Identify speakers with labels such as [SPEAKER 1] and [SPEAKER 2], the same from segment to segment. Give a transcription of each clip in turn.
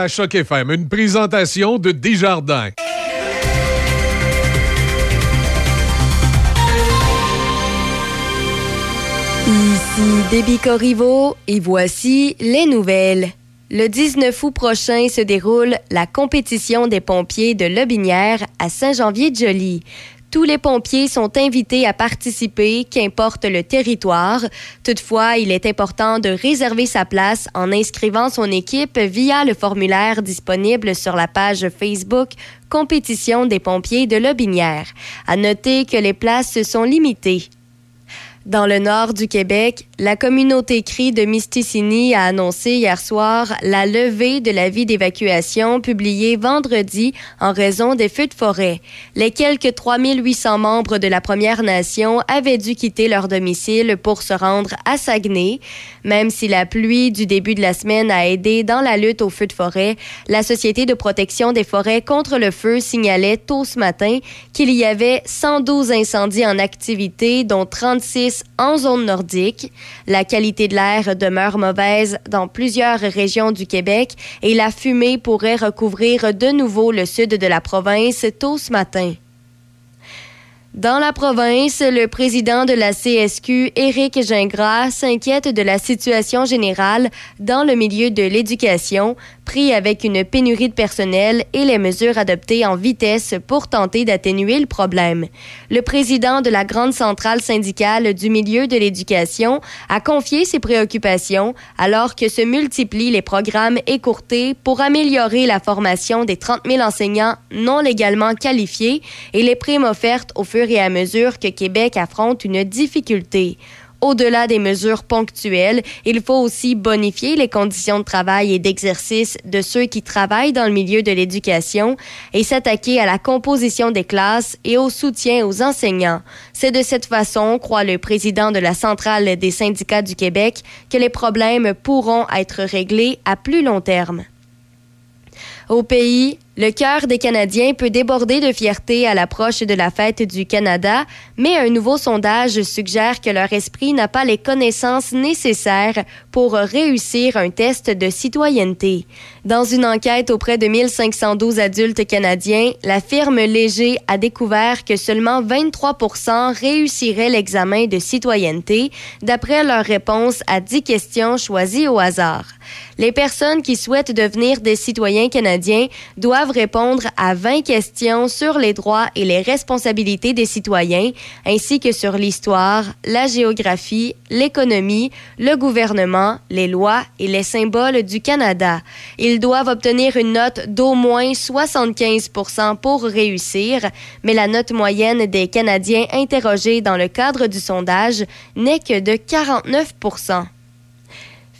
[SPEAKER 1] À Choc FM, une présentation de Desjardins.
[SPEAKER 2] Ici Déby Corriveau et voici les nouvelles. Le 19 août prochain se déroule la compétition des pompiers de Lobinière à Saint-Janvier-de-Joly. Tous les pompiers sont invités à participer, qu'importe le territoire. Toutefois, il est important de réserver sa place en inscrivant son équipe via le formulaire disponible sur la page Facebook Compétition des pompiers de Lobinière. À noter que les places sont limitées. Dans le nord du Québec, la communauté CRI de Misticini a annoncé hier soir la levée de l'avis d'évacuation publié vendredi en raison des feux de forêt. Les quelques 3800 membres de la Première Nation avaient dû quitter leur domicile pour se rendre à Saguenay. Même si la pluie du début de la semaine a aidé dans la lutte aux feux de forêt, la Société de protection des forêts contre le feu signalait tôt ce matin qu'il y avait 112 incendies en activité, dont 36 en zone nordique. La qualité de l'air demeure mauvaise dans plusieurs régions du Québec et la fumée pourrait recouvrir de nouveau le sud de la province tôt ce matin. Dans la province, le président de la CSQ, Éric Gingras, s'inquiète de la situation générale dans le milieu de l'éducation, pris avec une pénurie de personnel et les mesures adoptées en vitesse pour tenter d'atténuer le problème. Le président de la grande centrale syndicale du milieu de l'éducation a confié ses préoccupations alors que se multiplient les programmes écourtés pour améliorer la formation des 30 000 enseignants non légalement qualifiés et les primes offertes au fur et à mesure que Québec affronte une difficulté. Au-delà des mesures ponctuelles, il faut aussi bonifier les conditions de travail et d'exercice de ceux qui travaillent dans le milieu de l'éducation et s'attaquer à la composition des classes et au soutien aux enseignants. C'est de cette façon, croit le président de la Centrale des syndicats du Québec, que les problèmes pourront être réglés à plus long terme. Au pays, le cœur des Canadiens peut déborder de fierté à l'approche de la fête du Canada, mais un nouveau sondage suggère que leur esprit n'a pas les connaissances nécessaires pour réussir un test de citoyenneté. Dans une enquête auprès de 1512 adultes canadiens, la firme Léger a découvert que seulement 23 réussiraient l'examen de citoyenneté, d'après leur réponse à 10 questions choisies au hasard. Les personnes qui souhaitent devenir des citoyens canadiens doivent répondre à 20 questions sur les droits et les responsabilités des citoyens, ainsi que sur l'histoire, la géographie, l'économie, le gouvernement, les lois et les symboles du Canada. Ils doivent obtenir une note d'au moins 75% pour réussir, mais la note moyenne des Canadiens interrogés dans le cadre du sondage n'est que de 49%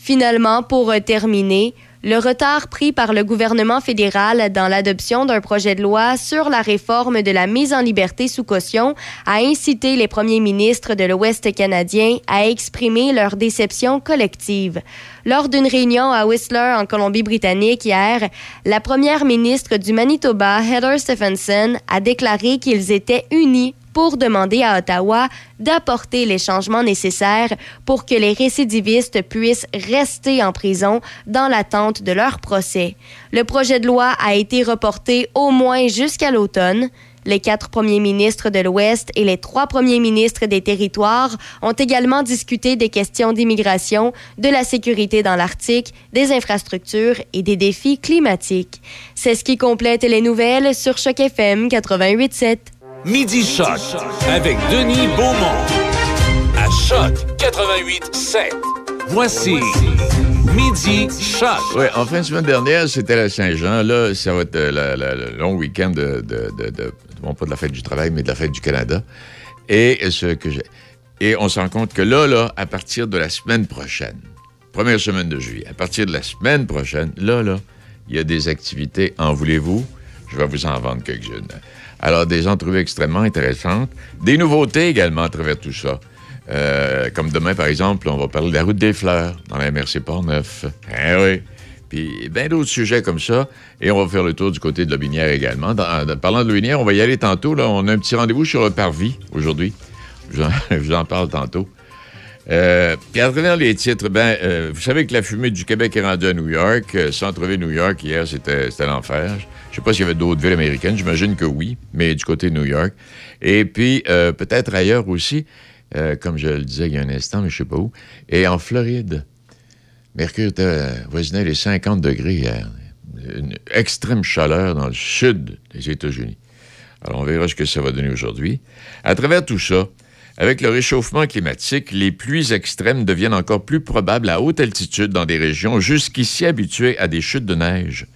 [SPEAKER 2] Finalement, pour terminer, le retard pris par le gouvernement fédéral dans l'adoption d'un projet de loi sur la réforme de la mise en liberté sous caution a incité les premiers ministres de l'Ouest canadien à exprimer leur déception collective. Lors d'une réunion à Whistler, en Colombie-Britannique, hier, la première ministre du Manitoba, Heather Stephenson, a déclaré qu'ils étaient unis pour demander à Ottawa d'apporter les changements nécessaires pour que les récidivistes puissent rester en prison dans l'attente de leur procès. Le projet de loi a été reporté au moins jusqu'à l'automne. Les quatre premiers ministres de l'Ouest et les trois premiers ministres des territoires ont également discuté des questions d'immigration, de la sécurité dans l'Arctique, des infrastructures et des défis climatiques. C'est ce qui complète les nouvelles sur Choc FM 88.7.
[SPEAKER 3] Midi Choc avec Denis Beaumont à Choc 88 7. Voici Midi Choc.
[SPEAKER 4] Oui, en fin de semaine dernière, c'était la Saint-Jean. Là, ça va être euh, le long week-end de, de, de, bon, pas de la fête du travail, mais de la fête du Canada. Et ce que. Et on se rend compte que là, là, à partir de la semaine prochaine, première semaine de juillet, à partir de la semaine prochaine, là, là, il y a des activités. En voulez-vous? Je vais vous en vendre quelques-unes. Alors, des entrevues extrêmement intéressantes. Des nouveautés également à travers tout ça. Euh, comme demain, par exemple, on va parler de la route des fleurs dans la MRC Port-Neuf. Eh oui. Puis bien d'autres sujets comme ça. Et on va faire le tour du côté de la Binière également. Dans, parlant de la on va y aller tantôt. Là. On a un petit rendez-vous sur le parvis aujourd'hui. Je vous en parle tantôt. Euh, puis à travers les titres, ben, euh, vous savez que la fumée du Québec est rendue à New York. Euh, Centre-ville New York, hier, c'était l'enfer. Je sais pas s'il y avait d'autres villes américaines. J'imagine que oui, mais du côté de New York. Et puis, peut-être ailleurs aussi, comme je le disais il y a un instant, mais je sais pas où. Et en Floride, Mercure voisinait les 50 degrés hier. Une extrême chaleur dans le sud des États-Unis. Alors, on verra ce que ça va donner aujourd'hui. À travers tout ça, avec le réchauffement climatique, les pluies extrêmes deviennent encore plus probables à haute altitude dans des régions jusqu'ici habituées à des chutes de neige.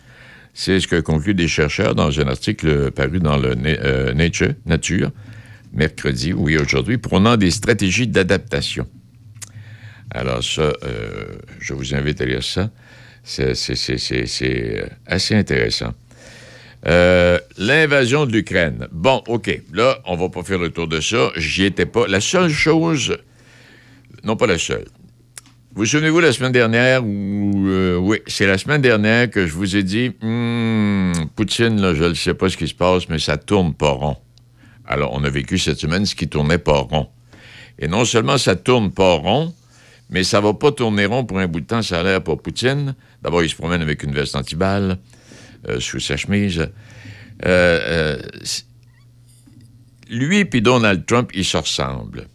[SPEAKER 4] C'est ce que concluent des chercheurs dans un article paru dans le euh, Nature, Nature, mercredi, oui, aujourd'hui, prônant des stratégies d'adaptation. Alors ça, euh, je vous invite à lire ça. C'est, euh, assez intéressant. Euh, L'invasion de l'Ukraine. Bon, OK. Là, on va pas faire le tour de ça. J'y étais pas. La seule chose... Non, pas la seule. Vous souvenez-vous la semaine dernière où... euh, oui, c'est la semaine dernière que je vous ai dit Hmm, Poutine, là, je ne sais pas ce qui se passe, mais ça tourne pas rond. Alors, on a vécu cette semaine ce qui tournait pas rond. Et non seulement ça tourne pas rond, mais ça va pas tourner rond pour un bout de temps, ça a l'air pour Poutine. D'abord, il se promène avec une veste antiballe sous sa chemise. Euh, euh, lui et Donald Trump, ils se ressemblent.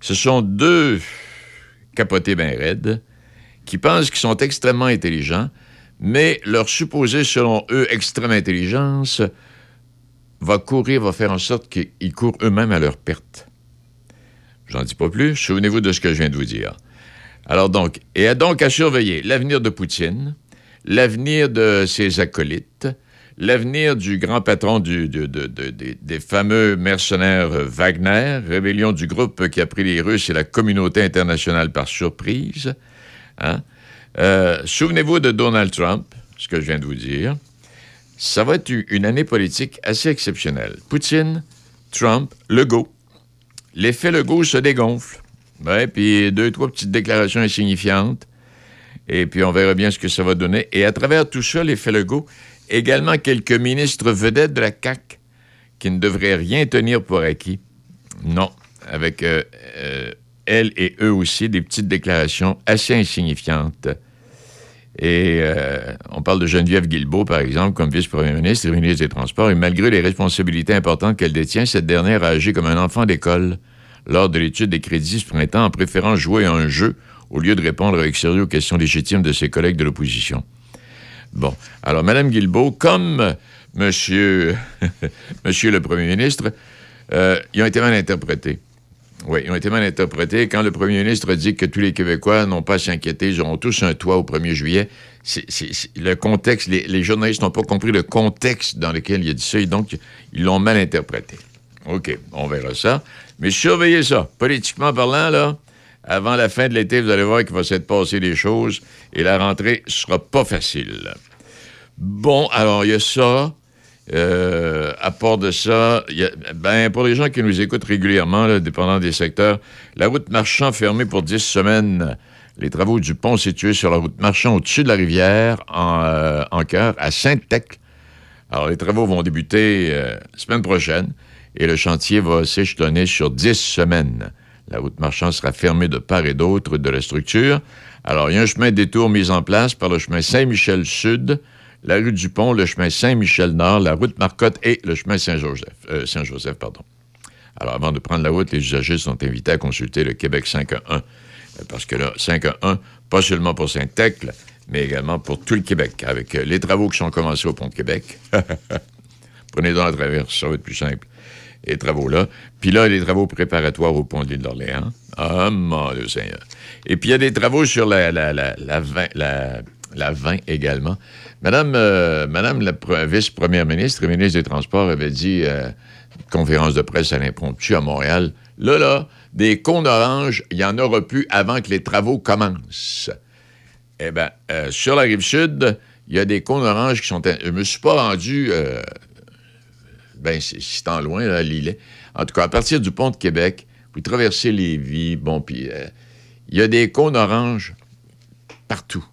[SPEAKER 4] Ce sont deux capotés bien raides qui pensent qu'ils sont extrêmement intelligents, mais leur supposée, selon eux, extrême intelligence va courir, va faire en sorte qu'ils courent eux-mêmes à leur perte. J'en dis pas plus. Souvenez-vous de ce que je viens de vous dire. Alors donc, et donc à surveiller l'avenir de Poutine, l'avenir de ses acolytes, l'avenir du grand patron des- fameux mercenaires Wagner, rébellion du groupe qui a pris les Russes et la communauté internationale par surprise. Hein? Euh, Souvenez-vous de Donald Trump, ce que je viens de vous dire. Ça va être une année politique assez exceptionnelle. Poutine, Trump, Legault. L'effet Legault se dégonfle. Ouais, puis deux, trois petites déclarations insignifiantes. Et puis on verra bien ce que ça va donner. Et à travers tout ça, l'effet Legault, également quelques ministres vedettes de la CAQ qui ne devraient rien tenir pour acquis. Non, avec euh, euh, elles et eux aussi des petites déclarations assez insignifiantes. Et euh, on parle de Geneviève Guilbeault, par exemple, comme vice-premier ministre et ministre des Transports. Et malgré les responsabilités importantes qu'elle détient, cette dernière a agi comme un enfant d'école lors de l'étude des crédits ce printemps en préférant jouer à un jeu au lieu de répondre avec sérieux aux questions légitimes de ses collègues de l'opposition. Bon, alors Mme Guilbeault, comme Monsieur, Monsieur le Premier ministre, euh, ils ont été mal interprétés. Oui, ils ont été mal interprétés. Quand le premier ministre dit que tous les Québécois n'ont pas à s'inquiéter, ils auront tous un toit au 1er juillet, le contexte, les, les journalistes n'ont pas compris le contexte dans lequel il a dit ça, et donc ils l'ont mal interprété. OK, on verra ça. Mais surveillez ça. Politiquement parlant, là, avant la fin de l'été, vous allez voir qu'il va s'être passé des choses et la rentrée sera pas facile. Bon, alors, il y a ça. Euh, à part de ça, ben, pour les gens qui nous écoutent régulièrement, dépendant des secteurs, la route marchand fermée pour 10 semaines. Les travaux du pont situé sur la route marchand au-dessus de la rivière, en, euh, cœur, à Sainte-Tech. Alors, les travaux vont débuter euh, semaine prochaine et le chantier va s'échelonner sur 10 semaines. La route marchand sera fermée de part et d'autre de la structure. Alors, il y a un chemin détour mis en place par le chemin Saint-Michel-Sud, la rue du Pont, le chemin Saint-Michel-Nord, la route Marcotte et le chemin Saint-Joseph. euh, Saint-Joseph, pardon. Alors, avant de prendre la route, les usagers sont invités à consulter le Québec 511. euh, Parce que là, 511, pas seulement pour Saint-Tecle, mais également pour tout le Québec, avec euh, les travaux qui sont commencés au Pont de Québec. Prenez donc la traverse, ça va être plus simple. Les travaux-là. Puis là, les travaux préparatoires au pont de l'île d'Orléans. Ah, mon Dieu Seigneur. Et puis, il y a des travaux sur la, la, la, la, 20, la, la 20 également. Madame, euh, Madame la pre- vice-première ministre et ministre des Transports avait dit, euh, conférence de presse à l'impromptu à Montréal, là, là, des cônes oranges, il n'y en aura plus avant que les travaux commencent. Eh bien, euh, sur la rive sud, il y a des cônes oranges qui sont. Je me suis pas rendu. Ben, c'est en loin, là, Lillet. En tout cas, à partir du pont de Québec, vous traversez les vies, bon, puis euh, il y a des cônes oranges partout.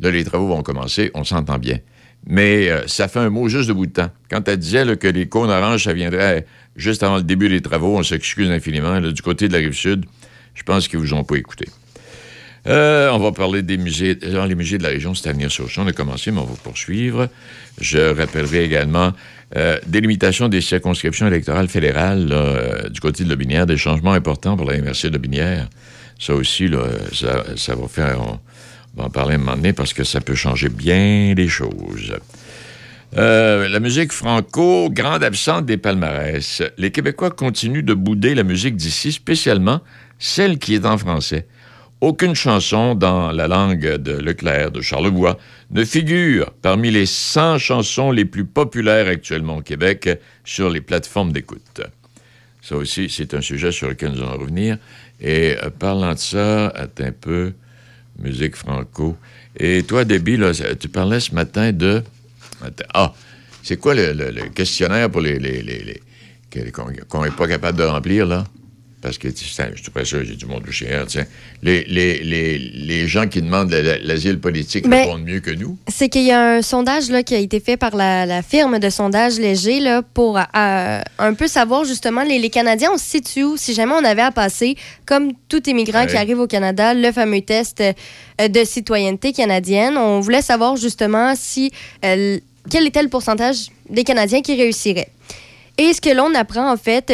[SPEAKER 4] Là, les travaux vont commencer, on s'entend bien. Mais euh, ça fait un mot juste de bout de temps. Quand elle disait que les cônes oranges, ça viendrait juste avant le début des travaux, on s'excuse infiniment. du côté de la rive sud, Je pense qu'ils vous ont pas écouté. Euh, on va parler des musées. De la région, c'est à venir sur. On a commencé, mais on va poursuivre. Je rappellerai également euh, délimitation des circonscriptions électorales fédérales euh, du côté de Lobinière, des changements importants pour la MRC de Lobinière. Ça aussi, là, ça, ça va faire. On va en parler un moment donné parce que ça peut changer bien les choses. Euh, la musique franco, grande absente des palmarès. Les Québécois continuent de bouder la musique d'ici, spécialement celle qui est en français. Aucune chanson dans la langue de Leclerc, de Charlebois, ne figure parmi les 100 chansons les plus populaires actuellement au Québec sur les plateformes d'écoute. Ça aussi, c'est un sujet sur lequel nous allons revenir. Et euh, parlant de ça, attends un peu, musique franco. Et toi, Debbie, tu parlais ce matin de... Ah, c'est quoi le, questionnaire pour les... les, les, qu'on n'est pas capable de remplir, là? Parce que, je suis pas sûr, j'ai du monde cher, tiens. Les, les, les, les gens qui demandent la- la- l'asile politique
[SPEAKER 2] Ben,
[SPEAKER 4] répondent mieux que nous.
[SPEAKER 2] C'est qu'il y a un sondage là, qui a été fait par la, la firme de sondage léger là, pour euh, un peu savoir justement les, les Canadiens, on se situe où? Si jamais on avait à passer, comme tout immigrant qui
[SPEAKER 4] Ouais.
[SPEAKER 2] arrive au Canada, le fameux test euh, de citoyenneté canadienne. On voulait savoir justement si euh, quel était le pourcentage des Canadiens qui réussiraient. Et ce que l'on apprend en fait,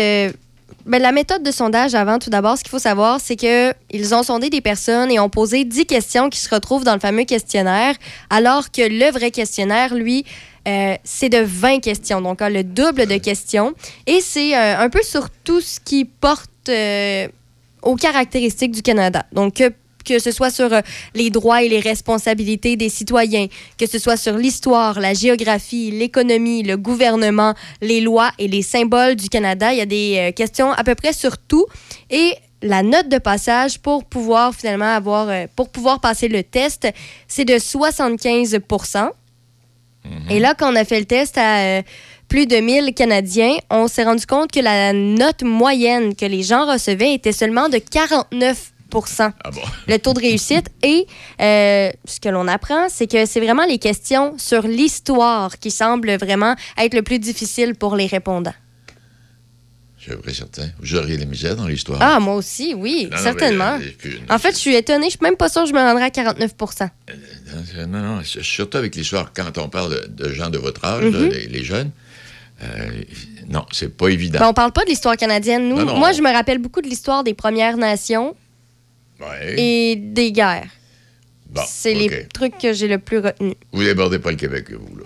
[SPEAKER 2] ben, la méthode de sondage avant, tout d'abord, ce qu'il faut savoir, c'est qu'ils ont sondé des personnes et ont posé 10 questions qui se retrouvent dans le fameux questionnaire, alors que le vrai questionnaire, lui, euh, c'est de 20 questions, donc a le double de questions. Et c'est euh, un peu sur tout ce qui porte euh, aux caractéristiques du Canada. Donc, que, ce soit sur euh, les droits et les responsabilités des citoyens, que ce soit sur l'histoire, la géographie, l'économie, le gouvernement, les lois et les symboles du Canada. Il y a des euh, questions à peu près sur tout. Et la note de passage pour pouvoir finalement avoir, euh, pour pouvoir passer le test, c'est de 75% Et là, quand on a fait le test à euh, plus de 1000 Canadiens, on s'est rendu compte que la note moyenne que les gens recevaient était seulement de 49
[SPEAKER 4] Ah bon?
[SPEAKER 2] le taux de réussite. Et euh, ce que l'on apprend, c'est que c'est vraiment les questions sur l'histoire qui semblent vraiment être le plus difficile pour les répondants.
[SPEAKER 4] Je suis certain. Vous auriez la misère dans l'histoire?
[SPEAKER 2] Ah, moi aussi, oui,
[SPEAKER 4] Non, non,
[SPEAKER 2] certainement.
[SPEAKER 4] mais, euh,
[SPEAKER 2] En fait, je suis étonnée. Je suis même pas sûre que je me rendrai à 49
[SPEAKER 4] Non, non, non, c'est- surtout avec l'histoire, quand on parle de, gens de votre âge, là,
[SPEAKER 2] Mhm.
[SPEAKER 4] les, les jeunes, euh, non, c'est pas évident.
[SPEAKER 2] Mais on parle pas de l'histoire canadienne. Nous,
[SPEAKER 4] Non, non.
[SPEAKER 2] moi, je me rappelle beaucoup de l'histoire des Premières Nations
[SPEAKER 4] Ouais.
[SPEAKER 2] et des guerres.
[SPEAKER 4] Bon,
[SPEAKER 2] c'est les trucs que j'ai le plus retenu.
[SPEAKER 4] Vous débordez pas le Québec, vous, là.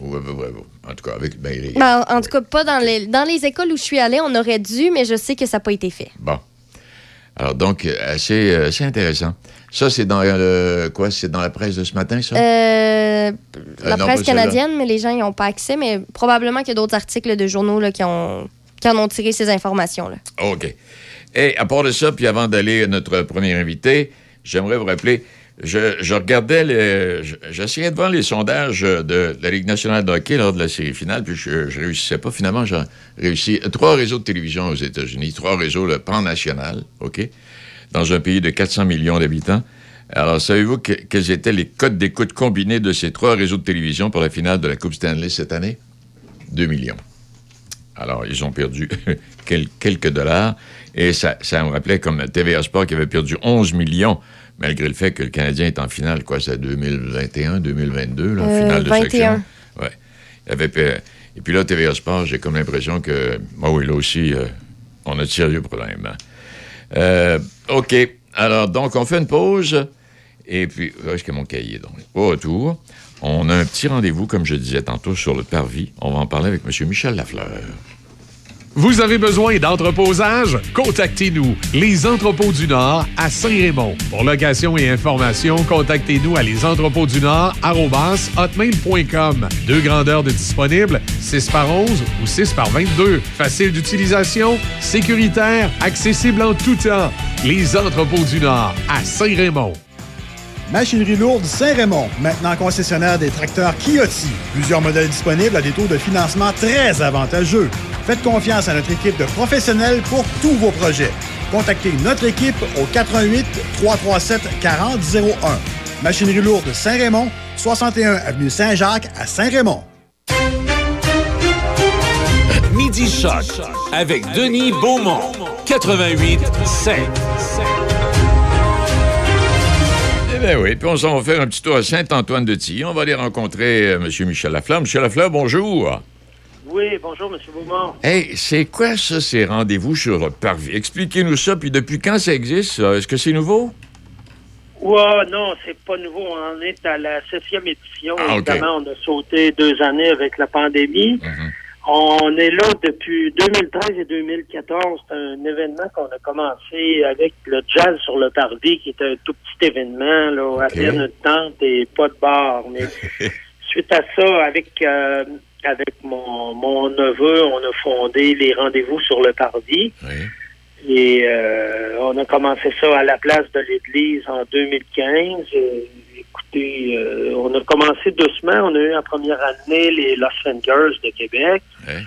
[SPEAKER 4] Ouais, ouais, ouais, ouais. En tout cas, avec. Ben, les-
[SPEAKER 2] Ben, en en tout cas, pas dans les, dans les écoles où je suis allée. On aurait dû, mais je sais que ça n'a pas été fait.
[SPEAKER 4] Bon. Alors, donc, euh, assez, euh, assez intéressant. Ça, c'est dans le. Quoi? C'est dans la presse de ce matin, ça?
[SPEAKER 2] Euh, la
[SPEAKER 4] non,
[SPEAKER 2] presse canadienne, mais les gens n'y ont pas accès. Mais probablement qu'il y a d'autres articles de journaux là, qui, ont, qui en ont tiré ces informations-là.
[SPEAKER 4] OK. Et à part de ça, puis avant d'aller à notre premier invité, j'aimerais vous rappeler, je, regardais, le- je- j'essayais de voir les sondages de la Ligue nationale de hockey lors de la série finale, puis je, je réussissais pas. Finalement, j'ai réussi. Trois réseaux de télévision aux États-Unis, trois réseaux le pan-national, OK, dans un pays de 400 millions d'habitants. Alors, savez-vous que- quels étaient les codes d'écoute combinés de ces trois réseaux de télévision pour la finale de la Coupe Stanley cette année? 2 millions. Alors, ils ont perdu quel- quelques dollars. Et ça, ça me rappelait comme TVA Sport qui avait perdu 11 millions, malgré le fait que le Canadien est en finale, quoi, c'est 2021, 2022, là,
[SPEAKER 2] Euh,
[SPEAKER 4] finale de
[SPEAKER 2] 21.
[SPEAKER 4] section. Ouais. Il avait pe- Et puis là, TVA Sport, j'ai comme l'impression que, moi, oui, là aussi, euh, on a de sérieux problèmes. hein. Euh, OK. Alors, donc, on fait une pause. Et puis, où est-ce que mon cahier, donc? Au retour, on a un petit rendez-vous, comme je disais tantôt, sur le parvis. On va en parler avec M. Michel Lafleur.
[SPEAKER 1] Vous avez besoin d'entreposage? Contactez-nous, Les Entrepôts du Nord à Saint-Raymond. Pour location et information, contactez-nous à lesentrepôtsdunord@hotmail.com. Deux grandeurs de disponibles, 6 par 11 ou 6 par 22. Facile d'utilisation, sécuritaire, accessible en tout temps. Les Entrepôts du Nord à Saint-Raymond.
[SPEAKER 5] Machinerie lourde Saint-Raymond, maintenant concessionnaire des tracteurs Kioti. Plusieurs modèles disponibles à des taux de financement très avantageux. Faites confiance à notre équipe de professionnels pour tous vos projets. Contactez notre équipe au 88 337 4001. Machinerie lourde Saint-Raymond, 61 avenue Saint-Jacques à Saint-Raymond.
[SPEAKER 3] Midi Choc avec Denis Beaumont. 88 7.
[SPEAKER 4] Eh bien oui, puis on s'en va faire un petit tour à Saint-Antoine-de-Tilly. On va aller rencontrer euh, M. Michel Lafleur. M. Lafleur, bonjour.
[SPEAKER 6] Oui, bonjour, M. Beaumont.
[SPEAKER 4] Hey, c'est quoi ça, ces rendez-vous sur le parvis? Expliquez-nous ça, puis depuis quand ça existe? ça? Est-ce que c'est nouveau?
[SPEAKER 6] Ouais, non, c'est pas nouveau. On est à la septième édition.
[SPEAKER 4] Ah.
[SPEAKER 6] Évidemment, on a sauté deux années avec la pandémie.
[SPEAKER 4] Mhm.
[SPEAKER 6] On est là depuis 2013 et 2014. C'est un événement qu'on a commencé avec le jazz sur le parvis, qui est un tout petit événement, là, à peine une tente et pas de bar. Mais suite à ça, avec euh, avec mon, mon neveu, on a fondé les rendez-vous sur le parvis.
[SPEAKER 4] Oui.
[SPEAKER 6] Et euh, on a commencé ça à la place de l'église en 2015. Euh, écoutez, euh, on a commencé doucement. On a eu en première année les Los Fingers de Québec.
[SPEAKER 4] Ouais.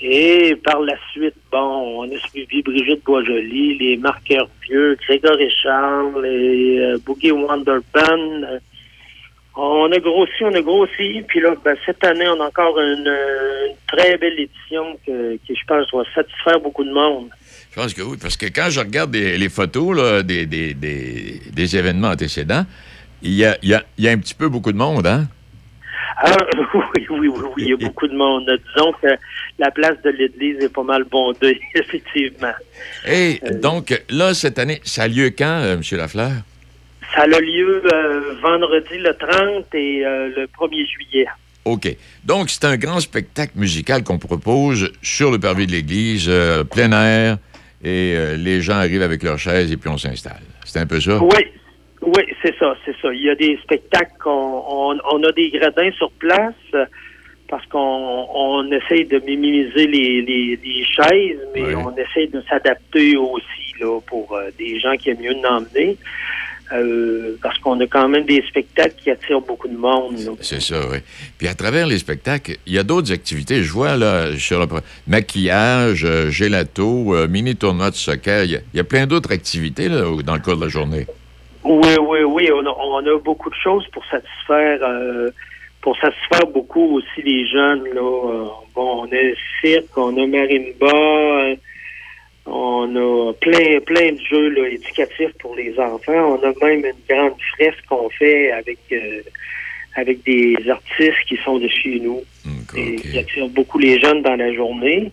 [SPEAKER 6] Et par la suite, bon, on a suivi Brigitte Boisjoli, les Marqueurs Vieux, Grégory Charles, les euh, Boogie Wonder Band. Euh, On a grossi, on a grossi. Puis là, ben, cette année, on a encore une, une très belle édition que, qui, je pense, va satisfaire beaucoup de monde.
[SPEAKER 4] Je pense que oui, parce que quand je regarde des- les photos là, des, des- des- des événements antécédents, il y a, y a- il y a un petit peu beaucoup de monde, hein?
[SPEAKER 6] Ah, oui, oui, oui, oui, il y a beaucoup de monde. Disons que la place de l'église est pas mal bondée, effectivement.
[SPEAKER 4] Et donc, là, cette année, ça a lieu quand, euh, M. Lafleur?
[SPEAKER 6] Ça a lieu euh, vendredi le 30 et euh, le 1er juillet.
[SPEAKER 4] OK. Donc, c'est un grand spectacle musical qu'on propose sur le parvis de l'église, euh, plein air, et les gens arrivent avec leurs chaises et puis on s'installe. C'est un peu ça?
[SPEAKER 6] Oui, oui, c'est ça, c'est ça. Il y a des spectacles qu'on on, on a des gradins sur place parce qu'on on essaye de minimiser les, les, les chaises, mais
[SPEAKER 4] Oui.
[SPEAKER 6] on essaye de s'adapter aussi là pour euh, des gens qui aiment mieux l'emmener. Euh, parce qu'on a quand même des spectacles qui attirent beaucoup de monde.
[SPEAKER 4] C'est ça, oui. Puis à travers les spectacles, il y a d'autres activités. Je vois là sur le maquillage, euh, gelato, euh, mini tournoi de soccer. Il y a, il y a plein d'autres activités là, dans le cours de la journée.
[SPEAKER 6] Oui, oui, oui. On a, on a beaucoup de choses pour satisfaire euh, pour satisfaire beaucoup aussi les jeunes. Là. Bon, on a cirque, on a marimba, euh, on a plein, plein de jeux là, éducatifs pour les enfants. On a même une grande fresque qu'on fait avec euh, avec des artistes qui sont de chez nous et qui attirent beaucoup les jeunes dans la journée.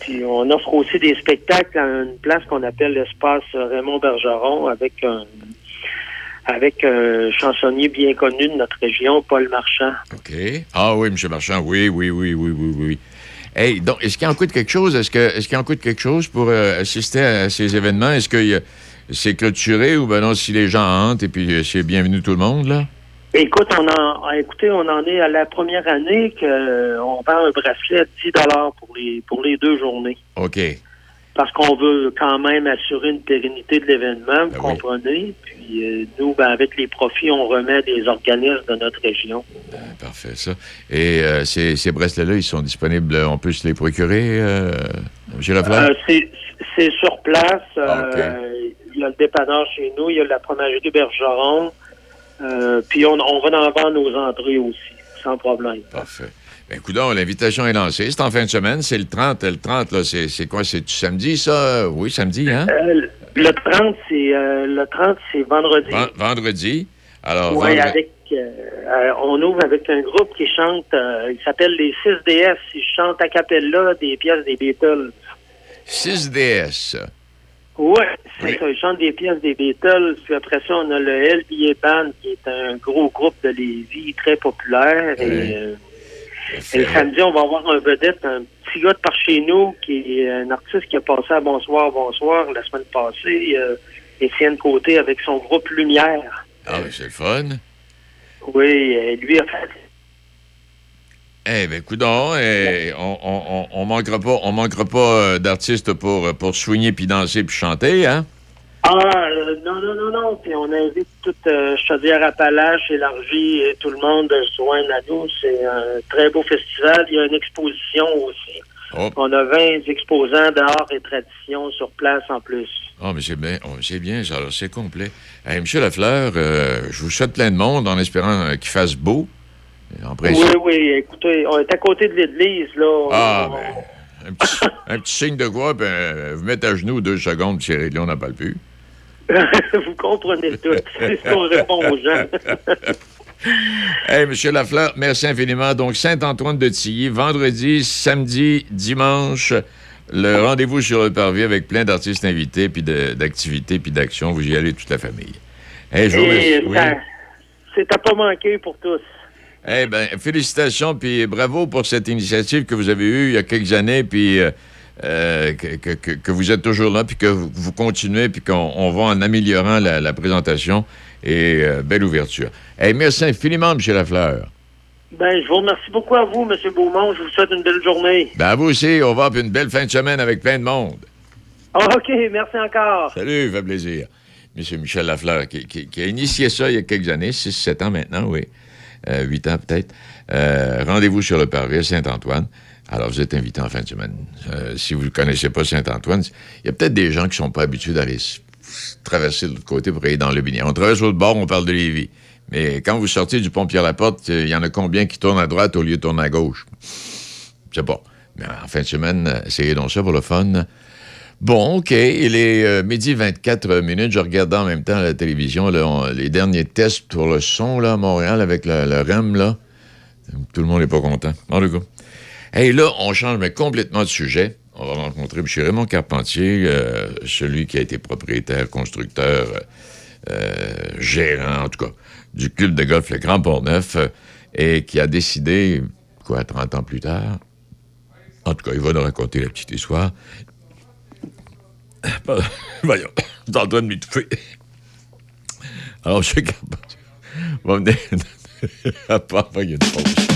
[SPEAKER 6] Puis on offre aussi des spectacles à une place qu'on appelle l'espace Raymond Bergeron avec un avec un chansonnier bien connu de notre région, Paul Marchand.
[SPEAKER 4] OK. Ah oui, M. Marchand, oui, oui, oui, oui, oui, oui. Hey, donc, est-ce qu'il en coûte quelque chose? Est-ce que est-ce qu'il en coûte quelque chose pour euh, assister à ces événements? Est-ce que a- c'est clôturé ou ben non, si les gens entrent et puis euh, c'est bienvenu tout le monde, là?
[SPEAKER 6] Écoute, on en ah, écoutez, on en est à la première année que euh, on vend un bracelet à 10 pour les pour les deux journées.
[SPEAKER 4] OK.
[SPEAKER 6] Parce qu'on veut quand même assurer une pérennité de l'événement, vous
[SPEAKER 4] Ben oui.
[SPEAKER 6] comprenez? Puis euh, nous, ben, avec les profits, on remet des organismes de notre région.
[SPEAKER 4] Parfait, ça. Et euh, ces, ces bracelets-là, ils sont disponibles, on peut se les procurer, euh?
[SPEAKER 6] Euh, c'est sur place.
[SPEAKER 4] Ah.
[SPEAKER 6] Il y a le dépanneur chez nous, il y a la fromagerie Bergeron. Puis on, on va en vendre nos entrées aussi, sans problème.
[SPEAKER 4] Parfait. Ben, coudonc, l'invitation est lancée. C'est en fin de semaine. C'est le 30. Le 30, là, c'est c'est quoi? C'est samedi, ça? Oui, samedi, hein?
[SPEAKER 6] Euh, le 30, c'est euh, le 30, c'est vendredi.
[SPEAKER 4] Ven- vendredi. Alors,
[SPEAKER 6] Oui, avec euh, on ouvre avec un groupe qui chante, il s'appelle les 6DS. Ils chantent à cappella des pièces des Beatles.
[SPEAKER 4] 6 DS.
[SPEAKER 6] Ouais, c'est
[SPEAKER 4] Oui.
[SPEAKER 6] ça. Ils chantent des pièces des Beatles. Puis après ça, on a le LBA Band, qui est un gros groupe de Lévis très populaire.
[SPEAKER 4] Oui.
[SPEAKER 6] Et, et le samedi, on va avoir un vedette, un petit gars de par chez nous, qui est un artiste qui a passé à Bonsoir, Bonsoir la semaine passée. euh, Étienne Côté avec son groupe Lumière.
[SPEAKER 4] Ah, ben, c'est le fun.
[SPEAKER 6] Oui, euh, lui a fait
[SPEAKER 4] Eh bien, coudonc, eh, on, on, on, on manquera pas, on manquera pas euh, d'artistes pour, euh, pour soigner puis danser puis chanter, hein?
[SPEAKER 6] Ah, euh, non, non, non, non. Puis on invite toute euh, Chaudière-Appalaches, élargie, et tout le monde de se joindre à nous. C'est un très beau festival. Il y a une exposition aussi.
[SPEAKER 4] Oh.
[SPEAKER 6] On a 20 exposants d'art et tradition sur place en plus.
[SPEAKER 4] Ah, mais c'est bien, oh, c'est bien, ça, c'est complet. Eh, Monsieur Lafleur, euh, je vous souhaite plein de monde en espérant euh, qu'il fasse beau. En.
[SPEAKER 6] Oui, oui. Écoutez, on est à côté de l'église, là.
[SPEAKER 4] Ah,
[SPEAKER 6] on,
[SPEAKER 4] ben, Un petit, un petit signe de quoi, euh, vous mettez à genoux deux secondes, c'est réglé, on n'en parle plus.
[SPEAKER 6] Vous comprenez tout. C'est ce qu'on répond aux gens.
[SPEAKER 4] Hey, Monsieur Lafleur, merci infiniment. Donc, Saint-Antoine de Tilly, vendredi, samedi, dimanche, le rendez-vous sur le parvis avec plein d'artistes invités, puis d'activités, puis d'actions. Vous y allez toute la famille. Hey, je vous remercie.
[SPEAKER 6] Et
[SPEAKER 4] Oui.
[SPEAKER 6] c'est à pas manquer pour tous.
[SPEAKER 4] Eh ben, félicitations, puis bravo pour cette initiative que vous avez eue il y a quelques années, puis euh, euh, que, que- que- que vous êtes toujours là, puis que vous, vous continuez, puis qu'on on va en améliorant la, la présentation. Et euh, belle ouverture. Eh, merci infiniment, M. Lafleur.
[SPEAKER 6] Ben, je vous remercie beaucoup à vous, M. Beaumont. Je vous souhaite une belle journée.
[SPEAKER 4] Ben, à vous aussi, on va avoir une belle fin de semaine avec plein de monde.
[SPEAKER 6] Ah, OK, merci encore.
[SPEAKER 4] Salut, fait plaisir. Monsieur Michel Lafleur, qui, qui- qui a initié ça il y a quelques années, 6-7 ans maintenant, oui. Euh, 8 ans peut-être. Euh, Rendez-vous sur le parvis Saint-Antoine. Alors, vous êtes invité en fin de semaine. Euh, si vous ne connaissez pas Saint-Antoine, il y a peut-être des gens qui ne sont pas habitués d'aller traverser de l'autre côté pour aller dans le Binière. On traverse l'autre bord, on parle de Lévis. Mais quand vous sortez du pont Pierre-Laporte, euh, il y en a combien qui tournent à droite au lieu de tourner à gauche? Je sais pas. Mais en fin de semaine, euh, essayez donc ça pour le fun. Bon, OK. Il est midi 24 minutes. Je regardais en même temps la télévision les derniers tests pour le son là, à Montréal avec le, le REM. Là. Tout le monde n'est pas content. En tout cas. Hey, là, on change mais complètement de sujet. On va rencontrer M. Raymond Carpentier, euh, celui qui a été propriétaire, constructeur, euh, gérant, en tout cas, du club de golf Le Grand Port-Neuf euh, et qui a décidé, quoi, 30 ans plus tard, en tout cas, il va nous raconter la petite histoire. Voyons, suis en train de m'étouffer. Alors, M. Carpentier va venir à part il y a une pause.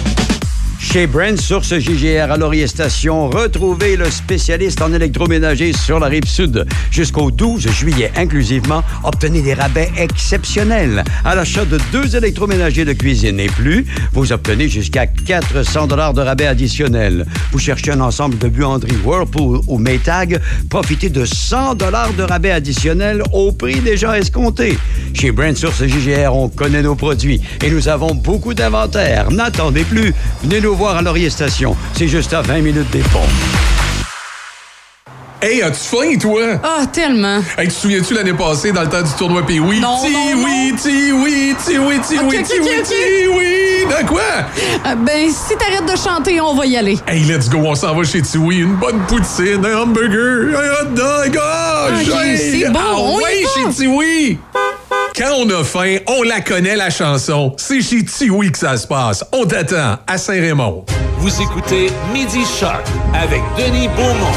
[SPEAKER 7] Chez Brand Source JGR à Laurier Station, retrouvez le spécialiste en électroménager sur la rive sud. Jusqu'au 12 juillet inclusivement, obtenez des rabais exceptionnels. À l'achat de deux électroménagers de cuisine et plus, vous obtenez jusqu'à 400 dollars de rabais additionnels. Vous cherchez un ensemble de buanderies Whirlpool ou Maytag, profitez de 100 dollars de rabais additionnels au prix déjà escompté. Chez Brand Source JGR, on connaît nos produits et nous avons beaucoup d'inventaire. N'attendez plus. Venez nous voir à Laurier Station. C'est juste à 20 minutes des ponts.
[SPEAKER 8] Hey, as-tu faim, toi?
[SPEAKER 9] Ah, tellement.
[SPEAKER 8] Hey, tu te souviens-tu l'année passée, dans le temps du tournoi Pee oui?
[SPEAKER 9] Non,
[SPEAKER 8] ti
[SPEAKER 9] non,
[SPEAKER 8] oui, ti oui, ti oui, ti
[SPEAKER 9] Ok,
[SPEAKER 8] oui, ti
[SPEAKER 9] ok,
[SPEAKER 8] oui,
[SPEAKER 9] ok.
[SPEAKER 8] ti oui. De quoi?
[SPEAKER 9] Ah, ben, si t'arrêtes de chanter, on va y aller.
[SPEAKER 8] Hey, let's go, on s'en va chez Tiwi. Une bonne poutine, un hamburger, un hot dog. Ah,
[SPEAKER 9] Ok,
[SPEAKER 8] j'ai-
[SPEAKER 9] c'est bon,
[SPEAKER 8] Ah,
[SPEAKER 9] on y
[SPEAKER 8] ouais,
[SPEAKER 9] va.
[SPEAKER 8] chez Tiwi. Quand on a faim, on la connaît, la chanson. C'est chez Tiwi que ça se passe. On t'attend à Saint-Raymond.
[SPEAKER 3] Vous écoutez Midi Choc avec Denis Beaumont.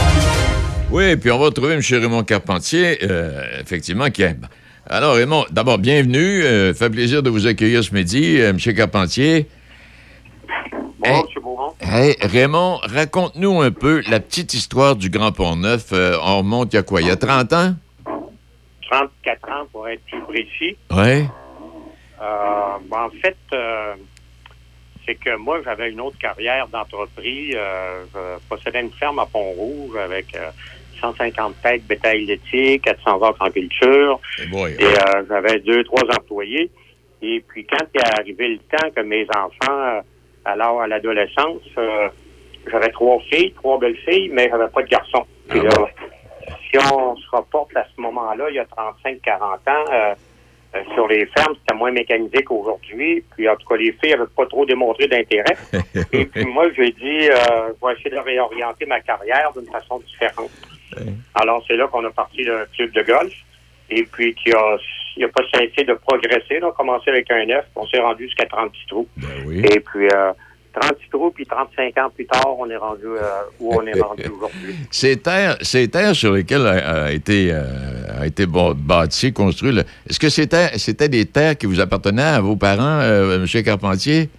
[SPEAKER 4] Oui, puis on va retrouver M. Raymond Carpentier, euh, effectivement, qui aime. Alors, Raymond, d'abord, bienvenue. Euh, fait plaisir de vous accueillir ce midi, euh, M. Carpentier. Hey.
[SPEAKER 6] Bon, M. Beaumont.
[SPEAKER 4] Hey, Raymond, raconte-nous un peu la petite histoire du Grand Pont-Neuf. Euh, on remonte il y a quoi? Il y a 30 ans?
[SPEAKER 10] 34 ans pour être plus précis.
[SPEAKER 4] Oui.
[SPEAKER 10] Euh, ben, en fait, euh, c'est que moi, j'avais une autre carrière d'entreprise. Euh, je possédais une ferme à Pont-Rouge avec euh, 150 têtes bétail laitier, 400 vaches en culture.
[SPEAKER 4] Eh boy.
[SPEAKER 10] Et j'avais deux, trois employés. Et puis, quand il est arrivé le temps que mes enfants, alors à l'adolescence, j'avais trois filles, trois belles filles, mais j'avais pas de garçons. Puis
[SPEAKER 4] Ah?
[SPEAKER 10] Si on se reporte à ce moment-là, il y a 35-40 ans, euh, euh, sur les fermes, c'était moins mécanisé qu'aujourd'hui. Puis, en tout cas, les filles n'avaient pas trop démontré d'intérêt. Et puis, moi, j'ai dit, euh, je vais essayer de réorienter ma carrière d'une façon différente. Alors, c'est là qu'on a parti d'un club de golf. Et puis, qui a, il a pas cessé de progresser. On a commencé avec un 9, on s'est rendu jusqu'à 36 trous.
[SPEAKER 4] Ben oui.
[SPEAKER 10] Et puis, euh, 36 trous, puis 35 ans plus tard, on est rendu euh, où on est rendu aujourd'hui.
[SPEAKER 4] Ces terres, ces terres sur lesquelles a, a été, euh, a été bâ- bâti, construit, est-ce que c'était, c'était des terres qui vous appartenaient à vos parents, euh, M. Carpentier?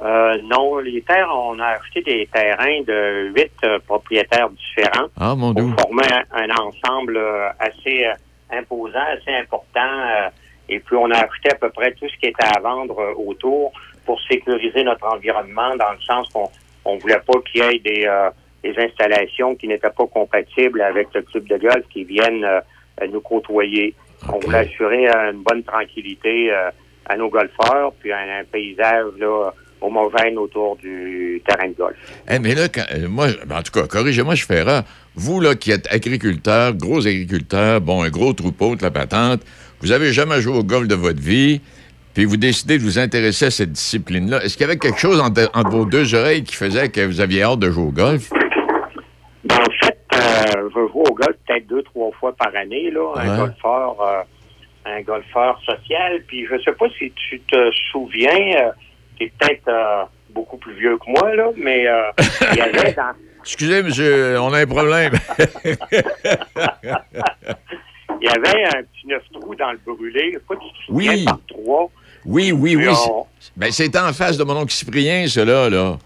[SPEAKER 10] Euh, non, les terres, on a acheté des terrains de huit euh, propriétaires différents
[SPEAKER 4] Ah, mon
[SPEAKER 10] pour
[SPEAKER 4] Dieu.
[SPEAKER 10] former un, un ensemble euh, assez euh, imposant, assez important. euh, et puis, on a acheté à peu près tout ce qui était à vendre euh, autour pour sécuriser notre environnement dans le sens qu'on on voulait pas qu'il y ait des, euh, des installations qui n'étaient pas compatibles avec le club de golf qui viennent euh, nous côtoyer. On voulait assurer euh, une bonne tranquillité à nos golfeurs, puis un, un paysage là Mauvais autour du terrain de golf.
[SPEAKER 4] Eh, mais là, quand- moi, en tout cas, corrigez-moi, je fais erreur. Vous, là, qui êtes agriculteur, gros agriculteur, bon, un gros troupeau de la patente, vous avez jamais joué au golf de votre vie, puis vous décidez de vous intéresser à cette discipline-là. Est-ce qu'il y avait quelque chose entre, entre vos deux oreilles qui faisait que vous aviez hâte de jouer au golf?
[SPEAKER 10] Ben, en fait, euh, je joue au golf peut-être deux, trois fois par année, là, un golfeur, euh, un golfeur social. Puis je sais pas si tu te souviens, euh, t'es peut-être euh, beaucoup plus vieux que moi, là, mais il y avait dans,
[SPEAKER 4] Excusez, monsieur, on a un problème.
[SPEAKER 10] il y avait un petit neuf trous dans le brûlé. Pas tu te souviens,
[SPEAKER 4] Oui.
[SPEAKER 10] par trois.
[SPEAKER 4] Oui, oui, oui.
[SPEAKER 10] Puis on-
[SPEAKER 4] Ben, c'était en face de mon oncle Cyprien, cela, là.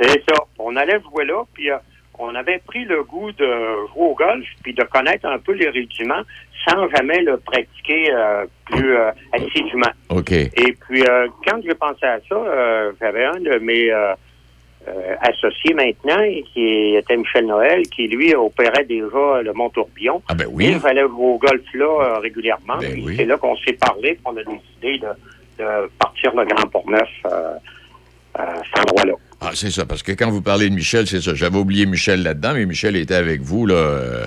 [SPEAKER 10] C'est ça. On allait jouer là, puis euh, on avait pris le goût de jouer au golf, puis de connaître un peu les rudiments, sans jamais le pratiquer euh, plus euh, assidûment.
[SPEAKER 4] OK.
[SPEAKER 10] Et puis, euh, quand j'ai pensé à ça, j'avais un de mes associés maintenant, qui était Michel Noël, qui, lui, opérait déjà le Mont-Tourbillon.
[SPEAKER 4] Ah, ben oui.
[SPEAKER 10] il fallait jouer au golf là régulièrement.
[SPEAKER 4] Ben oui.
[SPEAKER 10] c'est là qu'on s'est parlé, puis on a décidé de, de partir le Grand Port-Neuf euh, à cet endroit-là.
[SPEAKER 4] Ah, c'est ça, parce que quand vous parlez de Michel, c'est ça. J'avais oublié Michel là-dedans, mais Michel était avec vous, là, euh,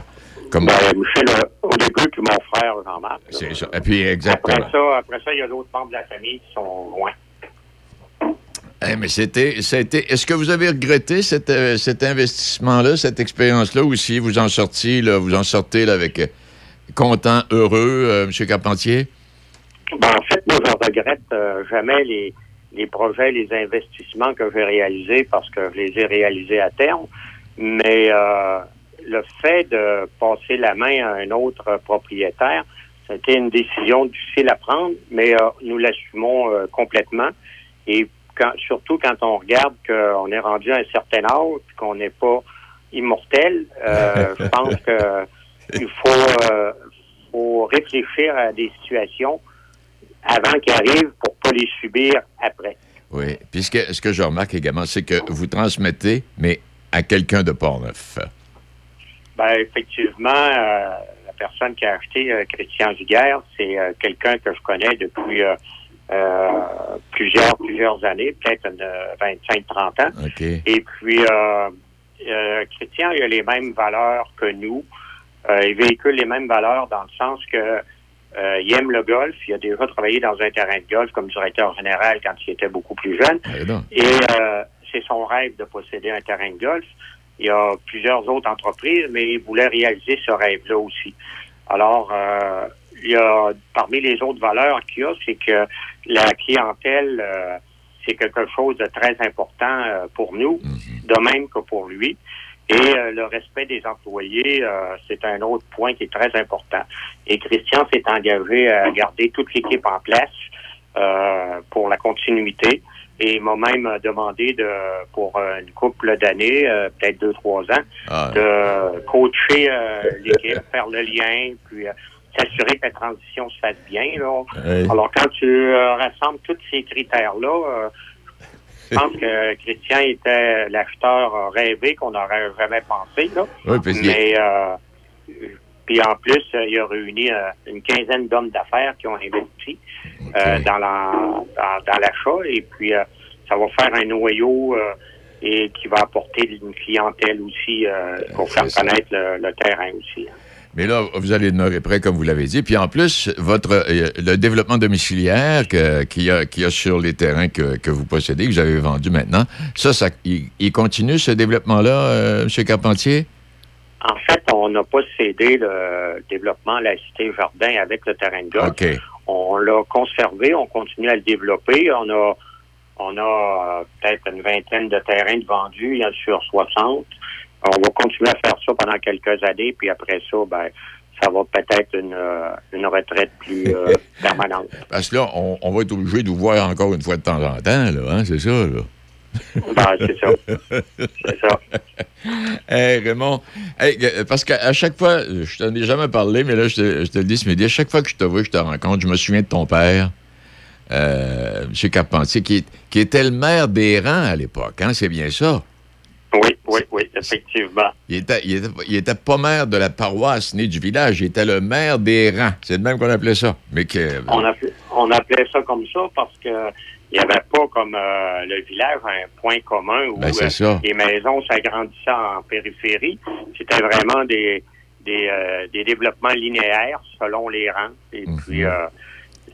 [SPEAKER 4] comme...
[SPEAKER 10] Ben, Michel, euh, au début, puis mon frère, Jean-Marc. là.
[SPEAKER 4] C'est ça. Et puis,
[SPEAKER 10] Après
[SPEAKER 4] exactement.
[SPEAKER 10] ça, après ça, il y a d'autres membres de la famille qui sont loin.
[SPEAKER 4] Eh, mais c'était, c'était. Est-ce que vous avez regretté cet, euh, cet investissement-là, cette expérience-là, ou si vous en sortiez, là, vous en sortez là, avec euh, content, heureux, euh, M. Carpentier?
[SPEAKER 10] Ben, en fait, moi, je regrette euh, jamais les, les projets, les investissements que j'ai réalisés parce que je les ai réalisés à terme. Mais euh, le fait de passer la main à un autre propriétaire, c'était une décision difficile à prendre, mais euh, nous l'assumons euh, complètement. Et quand, surtout quand on regarde qu'on est rendu à un certain âge, qu'on n'est pas immortel, euh, je pense que il faut, euh, faut réfléchir à des situations avant qu'ils arrivent pour pas les subir après.
[SPEAKER 4] Oui. Puis ce que, ce que je remarque également, c'est que vous transmettez, mais à quelqu'un de Portneuf.
[SPEAKER 10] Ben effectivement, euh, la personne qui a acheté euh, Christian Giguère, c'est euh, quelqu'un que je connais depuis plusieurs plusieurs années, peut-être une 25-30 ans.
[SPEAKER 4] OK.
[SPEAKER 10] Et puis Christian, il a les mêmes valeurs que nous. Il véhicule les mêmes valeurs dans le sens que euh, il aime le golf. Il a déjà travaillé dans un terrain de golf comme directeur général quand il était beaucoup plus jeune.
[SPEAKER 4] Donc.
[SPEAKER 10] Et euh, c'est son rêve de posséder un terrain de golf. Il y a plusieurs autres entreprises, mais il voulait réaliser ce rêve-là aussi. Alors, euh, il y a parmi les autres valeurs qu'il y a, c'est que la clientèle, euh, c'est quelque chose de très important euh, pour nous, de même que pour lui. Et euh, le respect des employés, euh, c'est un autre point qui est très important. Et Christian s'est engagé à garder toute l'équipe en place euh, pour la continuité. Et il m'a même demandé de, pour euh, une couple d'années, euh, peut-être deux, trois ans,
[SPEAKER 4] Ah,
[SPEAKER 10] de coacher euh, l'équipe, faire le lien, puis s'assurer que la transition se fasse bien. Là.
[SPEAKER 4] Oui.
[SPEAKER 10] Alors, quand tu rassembles tous ces critères-là, euh, je pense que Christian était l'acheteur euh, rêvé qu'on n'aurait jamais pensé. Là.
[SPEAKER 4] Oui, parce
[SPEAKER 10] Mais euh, puis en plus, euh, il a réuni euh, une quinzaine d'hommes d'affaires qui ont investi euh, dans la dans, dans l'achat et puis euh, ça va faire un noyau euh, et qui va apporter une clientèle aussi euh, pour faire connaître le, le terrain aussi.
[SPEAKER 4] Mais là, vous allez demeurer prêt, comme vous l'avez dit. Puis en plus, votre euh, le développement domiciliaire qu'il y, a, qu'il y a sur les terrains que, que vous possédez, que vous avez vendus maintenant, ça, ça il, continue ce développement-là, euh, M. Carpentier?
[SPEAKER 10] En fait, on n'a pas cédé le développement à la cité jardin avec le terrain de golf. On l'a conservé, on continue à le développer. On a, on a euh, peut-être une vingtaine de terrains de vendus, il y en a sur 60. On va continuer à faire ça pendant quelques années, puis après ça, ben, ça va peut-être une, euh, une retraite plus euh, permanente.
[SPEAKER 4] Parce que là, on, on va être obligé de vous voir encore une fois de temps en temps, là, hein, c'est ça, là.
[SPEAKER 10] Ben, c'est ça. C'est ça.
[SPEAKER 4] Hey, Raymond, hey, euh, parce qu'à chaque fois, je t'en ai jamais parlé, mais là, je te, je te le dis ce midi, à chaque fois que je te vois, je te rencontre, je me souviens de ton père, euh, M. Carpentier, qui, qui était le maire des rangs à l'époque, hein, c'est bien ça?
[SPEAKER 10] Oui, oui, oui, effectivement.
[SPEAKER 4] Il était, il, était, il était pas maire de la paroisse née du village, il était le maire des rangs. C'est de même qu'on appelait ça. Mais que,
[SPEAKER 10] On, appelait- on appelait ça comme ça parce que il n'y avait pas comme euh, le village un point commun où
[SPEAKER 4] Ben,
[SPEAKER 10] euh, les maisons s'agrandissaient en périphérie. C'était vraiment des des, euh, des développements linéaires selon les rangs. Et
[SPEAKER 4] Mhm.
[SPEAKER 10] puis euh,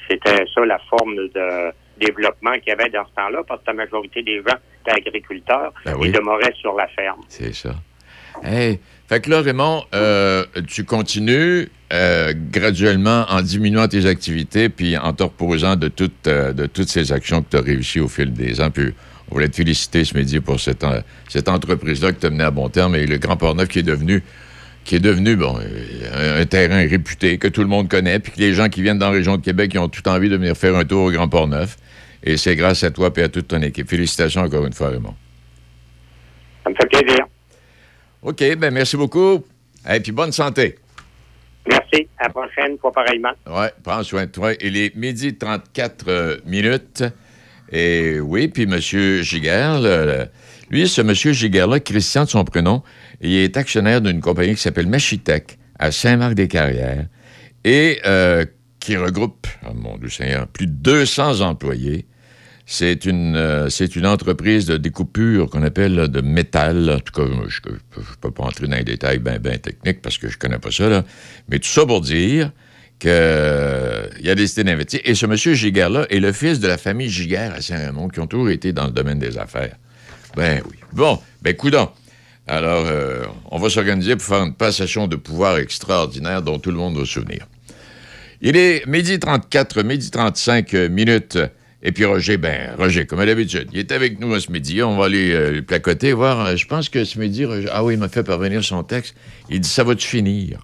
[SPEAKER 10] c'était ça la forme de développement qu'il y avait dans ce temps-là parce que la majorité des gens étaient agriculteurs
[SPEAKER 4] Ben oui.
[SPEAKER 10] et demeuraient sur la ferme.
[SPEAKER 4] C'est ça. Hey, fait que là, Raymond, euh, tu continues euh, graduellement en diminuant tes activités puis en te reposant de toutes, euh, de toutes ces actions que tu as réussies au fil des ans. Puis on voulait te féliciter ce midi pour cette, cette entreprise-là que tu as menée à bon terme et le Grand Port-Neuf qui est devenu qui est devenu bon, euh, un, terrain réputé que tout le monde connaît, puis que les gens qui viennent dans la région de Québec ils ont tout envie de venir faire un tour au Grand Port-Neuf. Et c'est grâce à toi et à toute ton équipe. Félicitations encore une fois, Raymond.
[SPEAKER 10] Ça me fait plaisir.
[SPEAKER 4] OK, ben merci beaucoup. Et puis bonne santé.
[SPEAKER 10] Merci. À la prochaine, pas pareillement.
[SPEAKER 4] Oui, prends soin de toi. Il est midi 34 euh, minutes. Et oui, puis M. Giguère, lui, ce M. Giguère-là, Christian de son prénom, il est actionnaire d'une compagnie qui s'appelle Machitech à Saint-Marc-des-Carrières et euh, qui regroupe, oh mon Dieu Seigneur, plus de 200 employés. C'est une, euh, une entreprise de découpure qu'on appelle de métal. En tout cas, je ne peux pas entrer dans les détails bien ben techniques parce que je connais pas ça. Là. Mais tout ça pour dire qu'il y a décidé d'investir. Et ce monsieur Giguère-là est le fils de la famille Giguère à Saint-Raymond, qui ont toujours été dans le domaine des affaires. Ben oui. Bon, ben coudons. Alors, euh, on va s'organiser pour faire une passation de pouvoir extraordinaire dont tout le monde va se souvenir. Il est midi 34, midi 35 minutes. Et puis Roger, ben, Roger, comme à l'habitude, il est avec nous ce midi. On va aller euh, le placoter, voir. euh, je pense que ce midi, Roger- ah oui, il m'a fait parvenir son texte. Il dit Ça va-tu finir?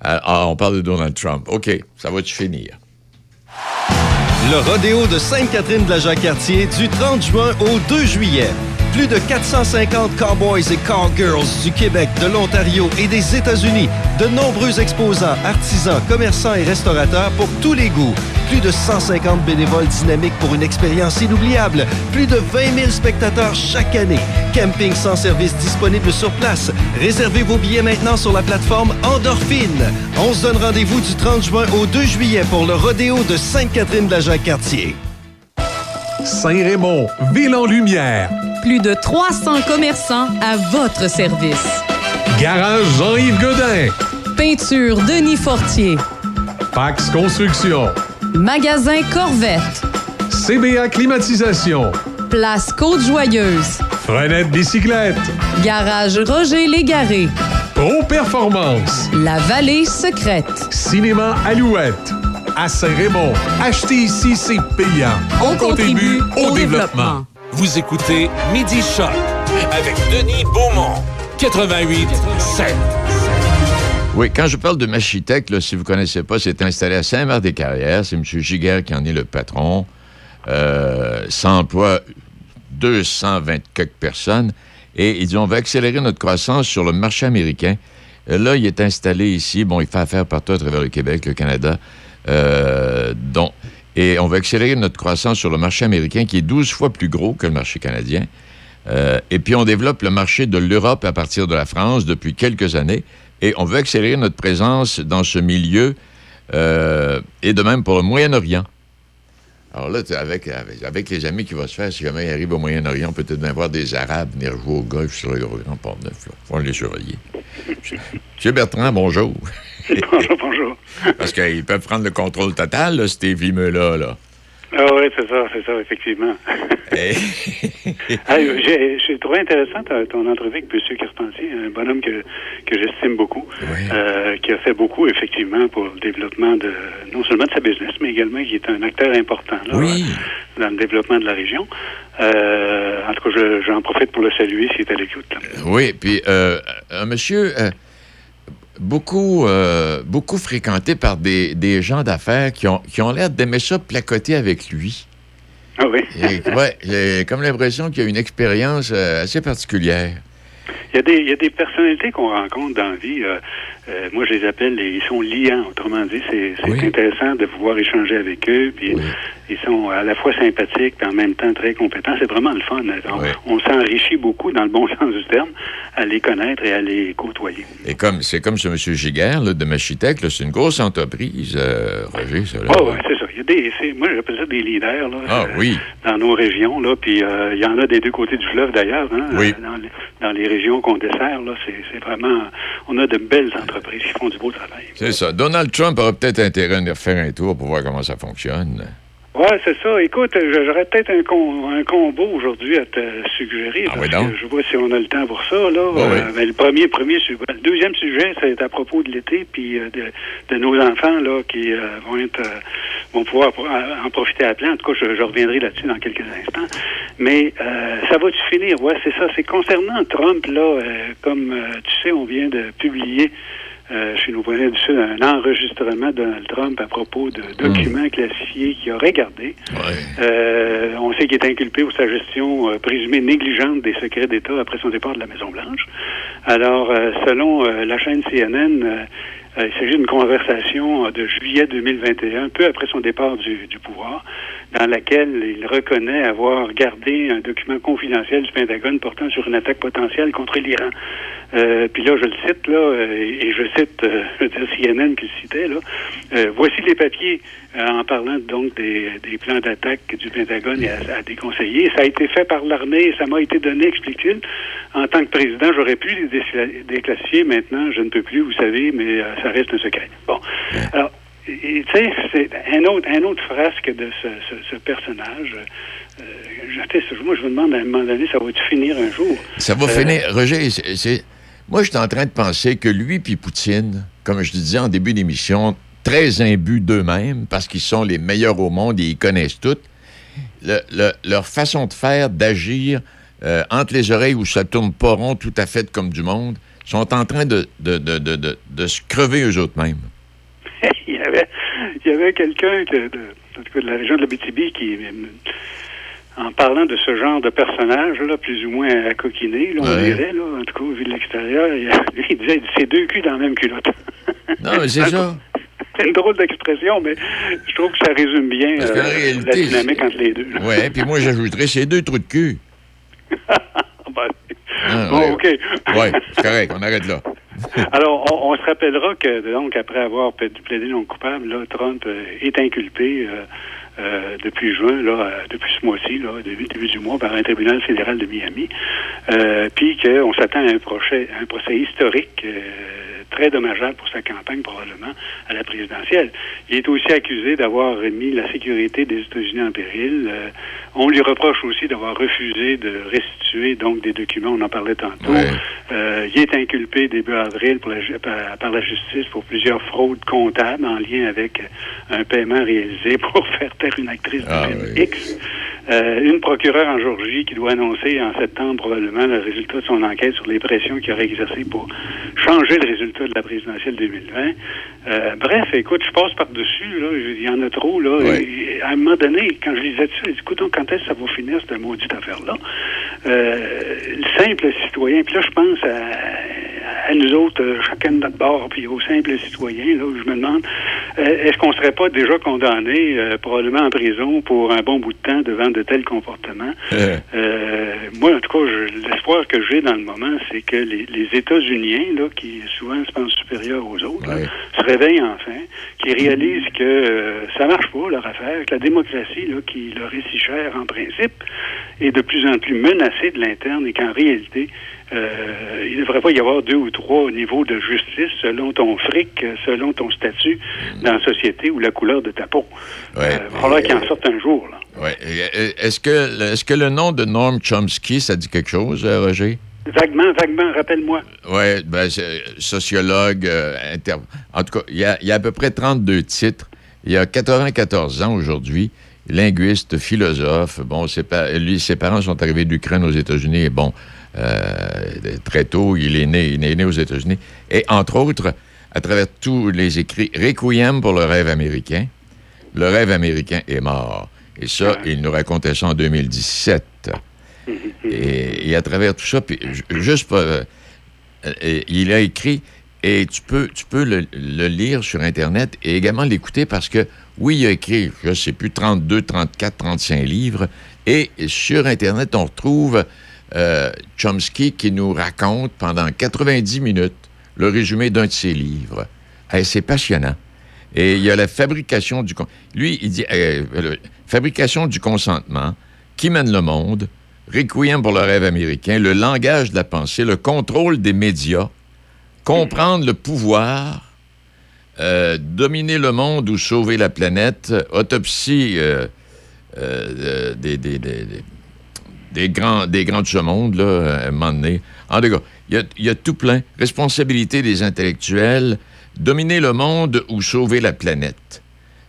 [SPEAKER 4] Ah, ah, on parle de Donald Trump. OK, ça va-tu finir?
[SPEAKER 11] Le rodéo de Sainte-Catherine de la Jacques-Cartier du 30 juin au 2 juillet. Plus de 450 cowboys et cowgirls du Québec, de l'Ontario et des États-Unis. De nombreux exposants, artisans, commerçants et restaurateurs pour tous les goûts. Plus de 150 bénévoles dynamiques pour une expérience inoubliable. Plus de 20 000 spectateurs chaque année. Camping sans service disponible sur place. Réservez vos billets maintenant sur la plateforme Endorphine. On se donne rendez-vous du 30 juin au 2 juillet pour le rodéo de Sainte-Catherine de la Jacques-Cartier.
[SPEAKER 8] Saint-Raymond, ville en lumière.
[SPEAKER 9] Plus de 300 commerçants à votre service.
[SPEAKER 8] Garage Jean-Yves Godin.
[SPEAKER 9] Peinture Denis Fortier.
[SPEAKER 8] Pax Construction.
[SPEAKER 9] Magasin Corvette.
[SPEAKER 8] CBA Climatisation.
[SPEAKER 9] Place Côte-Joyeuse.
[SPEAKER 8] Frenette Bicyclette.
[SPEAKER 9] Garage Roger Légaré.
[SPEAKER 8] Pro Performance.
[SPEAKER 9] La Vallée Secrète.
[SPEAKER 8] Cinéma Alouette. À Saint-Raymond. Acheter ici, c'est payant.
[SPEAKER 9] On contribue au développement.
[SPEAKER 3] Vous écoutez Midi Choc avec Denis Beaumont. 88 7.
[SPEAKER 4] Oui, quand je parle de Machitech, si vous ne connaissez pas, c'est installé à Saint-Marc-des-Carrières. C'est M. Giguère qui en est le patron. Ça emploie 220 quelques personnes. Et il dit, on va accélérer notre croissance sur le marché américain. Euh, là, il est installé ici. Bon, il fait affaire partout à travers le Québec, le Canada. Euh, dont, et on va accélérer notre croissance sur le marché américain, qui est 12 fois plus gros que le marché canadien. Euh, et puis, on développe le marché de l'Europe à partir de la France depuis quelques années. Et on veut accélérer notre présence dans ce milieu euh, et de même pour le Moyen-Orient. Alors là, avec, avec, avec les amis qui vont se faire, si jamais il arrive au Moyen-Orient, peut-être bien voir des Arabes venir jouer au golf sur le Grand Port-Neuf. là. Faut les surveiller. Monsieur Bertrand, bonjour.
[SPEAKER 12] bonjour, bonjour.
[SPEAKER 4] Parce qu'ils peuvent prendre le contrôle total, là, ces vimeux-là. Là.
[SPEAKER 12] Ah oui, c'est ça, c'est ça, effectivement. Ah, j'ai trouvé intéressant ton entrevue avec M. Carpentier, un bonhomme que, que j'estime beaucoup, euh, qui a fait beaucoup, effectivement, pour le développement de non seulement de sa business, mais également qui est un acteur important là,
[SPEAKER 4] Oui.
[SPEAKER 12] dans le développement de la région. Euh, en tout cas, je- j'en profite pour le saluer s'il est à l'écoute.
[SPEAKER 4] Oui, puis euh, un monsieur euh, beaucoup, euh, beaucoup fréquenté par des, des gens d'affaires qui ont, qui ont l'air d'aimer ça placoter avec lui.
[SPEAKER 12] Ah oui.
[SPEAKER 4] Et, ouais, j'ai comme l'impression qu'il y a une expérience euh, assez particulière.
[SPEAKER 12] Il y, a des, il y a des personnalités qu'on rencontre dans la vie. euh, euh, moi, je les appelle, les- ils sont liants. Autrement dit, c'est intéressant de pouvoir échanger avec eux. Puis ils sont à la fois sympathiques, puis en même temps très compétents. C'est vraiment le fun. On, on s'enrichit beaucoup, dans le bon sens du terme, à les connaître et à les côtoyer.
[SPEAKER 4] Et comme c'est comme ce M. Giguère là, de Machitech, c'est une grosse entreprise, euh, Roger, ça. Là.
[SPEAKER 12] Ouais, des, moi, j'appelle ça des leaders là,
[SPEAKER 4] Ah
[SPEAKER 12] euh,
[SPEAKER 4] oui.
[SPEAKER 12] dans nos régions. Là, puis euh, il y en a des deux côtés du fleuve d'ailleurs. Hein,
[SPEAKER 4] Oui.
[SPEAKER 12] euh, dans, les, dans les régions qu'on dessert, là, c'est, c'est vraiment. On a de belles entreprises qui font du beau travail.
[SPEAKER 4] C'est ça. Donald Trump aurait peut-être intérêt à venir faire un tour pour voir comment ça fonctionne.
[SPEAKER 12] Ouais, c'est ça. Écoute, j'aurais peut-être un, com- un combo aujourd'hui à te suggérer. parce
[SPEAKER 4] oui, donc?
[SPEAKER 12] que je vois si on a le temps pour ça. Là.
[SPEAKER 4] Ah oui.
[SPEAKER 12] Euh, ben, le premier, premier, su- ben, le deuxième sujet, c'est à propos de l'été, puis euh, de, de nos enfants là qui euh, vont être, vont pouvoir en profiter à plein. En tout cas, je, je reviendrai là-dessus dans quelques instants. Mais euh, ça va-tu finir? Ouais, c'est ça. C'est concernant Trump là, comme tu sais, on vient de publier. Euh, chez nos voisins du Sud, un enregistrement de Donald Trump à propos de documents classifiés qu'il aurait gardés. Euh, on sait qu'il est inculpé pour sa gestion euh, présumée négligente des secrets d'État après son départ de la Maison-Blanche. Alors, selon la chaîne CNN, il s'agit d'une conversation de juillet 2021, peu après son départ du, du pouvoir, dans laquelle il reconnaît avoir gardé un document confidentiel du Pentagone portant sur une attaque potentielle contre l'Iran. Euh, puis là, je le cite, là, euh, et, je cite euh, je veux dire CNN qui le citait, là. Euh, voici les papiers euh, en parlant donc des, des plans d'attaque du Pentagone et à, à des conseillers. Ça a été fait par l'armée et ça m'a été donné, explique-t-il. En tant que président, j'aurais pu les décla- déclassifier. Maintenant, je ne peux plus, vous savez, mais euh, ça reste un secret. Bon. Alors, tu sais, c'est un autre, un autre frasque de ce, ce, ce personnage. Euh, je- moi, je me demande à un moment donné, ça va-tu finir un jour?
[SPEAKER 4] Ça va
[SPEAKER 12] Euh,
[SPEAKER 4] finir. Roger, c'est- c'est- moi, je suis en train de penser que lui puis Poutine, comme je disais en début d'émission, très imbus d'eux-mêmes, parce qu'ils sont les meilleurs au monde et ils connaissent tout, le- le- leur façon de faire, d'agir, euh, entre les oreilles où ça tourne pas rond, tout à fait comme du monde, sont en train de, se crever eux autres mêmes.
[SPEAKER 12] il y avait, avait quelqu'un que de, la région de la BTB qui, en parlant de ce genre de personnage, là, plus ou moins à coquiner, là, on
[SPEAKER 4] Ouais.
[SPEAKER 12] dirait, là, en tout cas, vu de l'extérieur, il, lui, il disait c'est deux culs dans la même culotte.
[SPEAKER 4] Non, mais c'est ça.
[SPEAKER 12] C'est une drôle d'expression, mais je trouve que ça résume bien
[SPEAKER 4] Parce que la
[SPEAKER 12] euh,
[SPEAKER 4] réalité,
[SPEAKER 12] la dynamique entre les deux.
[SPEAKER 4] Ouais, puis moi, j'ajouterais ces deux trous de cul.
[SPEAKER 12] Ben,
[SPEAKER 4] Ah,
[SPEAKER 12] bon,
[SPEAKER 4] ouais.
[SPEAKER 12] OK.
[SPEAKER 4] Ouais, c'est correct, on arrête là.
[SPEAKER 12] Alors, on, on se rappellera que, donc, après avoir pla- plaidé non coupable, là, Trump euh, est inculpé euh, euh, depuis juin, là, euh, depuis ce mois-ci, là, début, du mois, par un tribunal fédéral de Miami. Euh, puis qu'on s'attend à un procès, un procès historique. euh, très dommageable pour sa campagne, probablement, à la présidentielle. Il est aussi accusé d'avoir mis la sécurité des États-Unis en péril. On lui reproche aussi d'avoir refusé de restituer donc des documents, on en parlait tantôt. Euh, il est inculpé début avril pour la ju- par, la justice pour plusieurs fraudes comptables en lien avec un paiement réalisé pour faire taire une actrice de
[SPEAKER 4] Ah, oui.
[SPEAKER 12] X. Euh, une procureure en Georgie qui doit annoncer en septembre probablement le résultat de son enquête sur les pressions qu'il aurait exercées pour changer le résultat de la présidentielle 2020. Euh, bref, écoute, je passe par-dessus, là, il y en a trop, là. Et à un moment donné, quand je lisais ça, je dis, écoute, donc, quand est-ce que ça va finir, cette maudite affaire-là? Euh, le simple citoyen, puis là, je pense à, à nous autres, euh, chacun de notre bord, puis aux simples citoyens, là, où je me demande, est-ce qu'on serait pas déjà condamné, euh, probablement en prison, pour un bon bout de temps devant de tels comportements? Euh, moi, en tout cas, je- l'espoir que j'ai dans le moment, c'est que les, les États-Unis, là, qui souvent se pensent supérieurs aux autres, là, se réveillent enfin, qui réalisent que euh, ça marche pas, leur affaire, que la démocratie, là, qui leur est si chère en principe, est de plus en plus menacée de l'interne et qu'en réalité, euh, il ne devrait pas y avoir deux ou trois niveaux de justice selon ton fric, selon ton statut dans la société ou la couleur de ta peau.
[SPEAKER 4] Ouais,
[SPEAKER 12] Euh, il va falloir qu'il en sorte un jour.
[SPEAKER 4] Ouais. Euh, Est-ce que, est que le nom de Norm Chomsky, ça dit quelque chose, euh, Roger?
[SPEAKER 12] Vaguement, vaguement, rappelle-moi.
[SPEAKER 4] Oui, ben, c'est sociologue, euh, inter- en tout cas, il y, a, il y a à peu près 32 titres. Il a 94 ans aujourd'hui, linguiste, philosophe. Bon, ses pa- lui, ses parents sont arrivés d'Ukraine aux États-Unis. Et bon, euh, très tôt, il est né, il est né aux États-Unis. Et entre autres, à travers tous les écrits, Requiem pour le rêve américain. Le rêve américain est mort. Et ça, il nous racontait ça en 2017. Et, et à travers tout ça, puis ju- juste pour, euh, euh, et il a écrit, et tu peux, tu peux le, le lire sur Internet et également l'écouter parce que, oui, il a écrit, je ne sais plus, 32, 34, 35 livres. Et sur Internet, on retrouve euh, Chomsky qui nous raconte pendant 90 minutes le résumé d'un de ses livres. C'est passionnant. Et il y a la fabrication du... Lui, il dit... euh, fabrication du consentement, qui mène le monde, Requiem pour le rêve américain, le langage de la pensée, le contrôle des médias, comprendre le pouvoir, euh, dominer le monde ou sauver la planète, autopsie des- des- grands, des grands de ce monde, là, à un moment donné. En tout cas, il y a, il y a tout plein. Responsabilité des intellectuels, dominer le monde ou sauver la planète.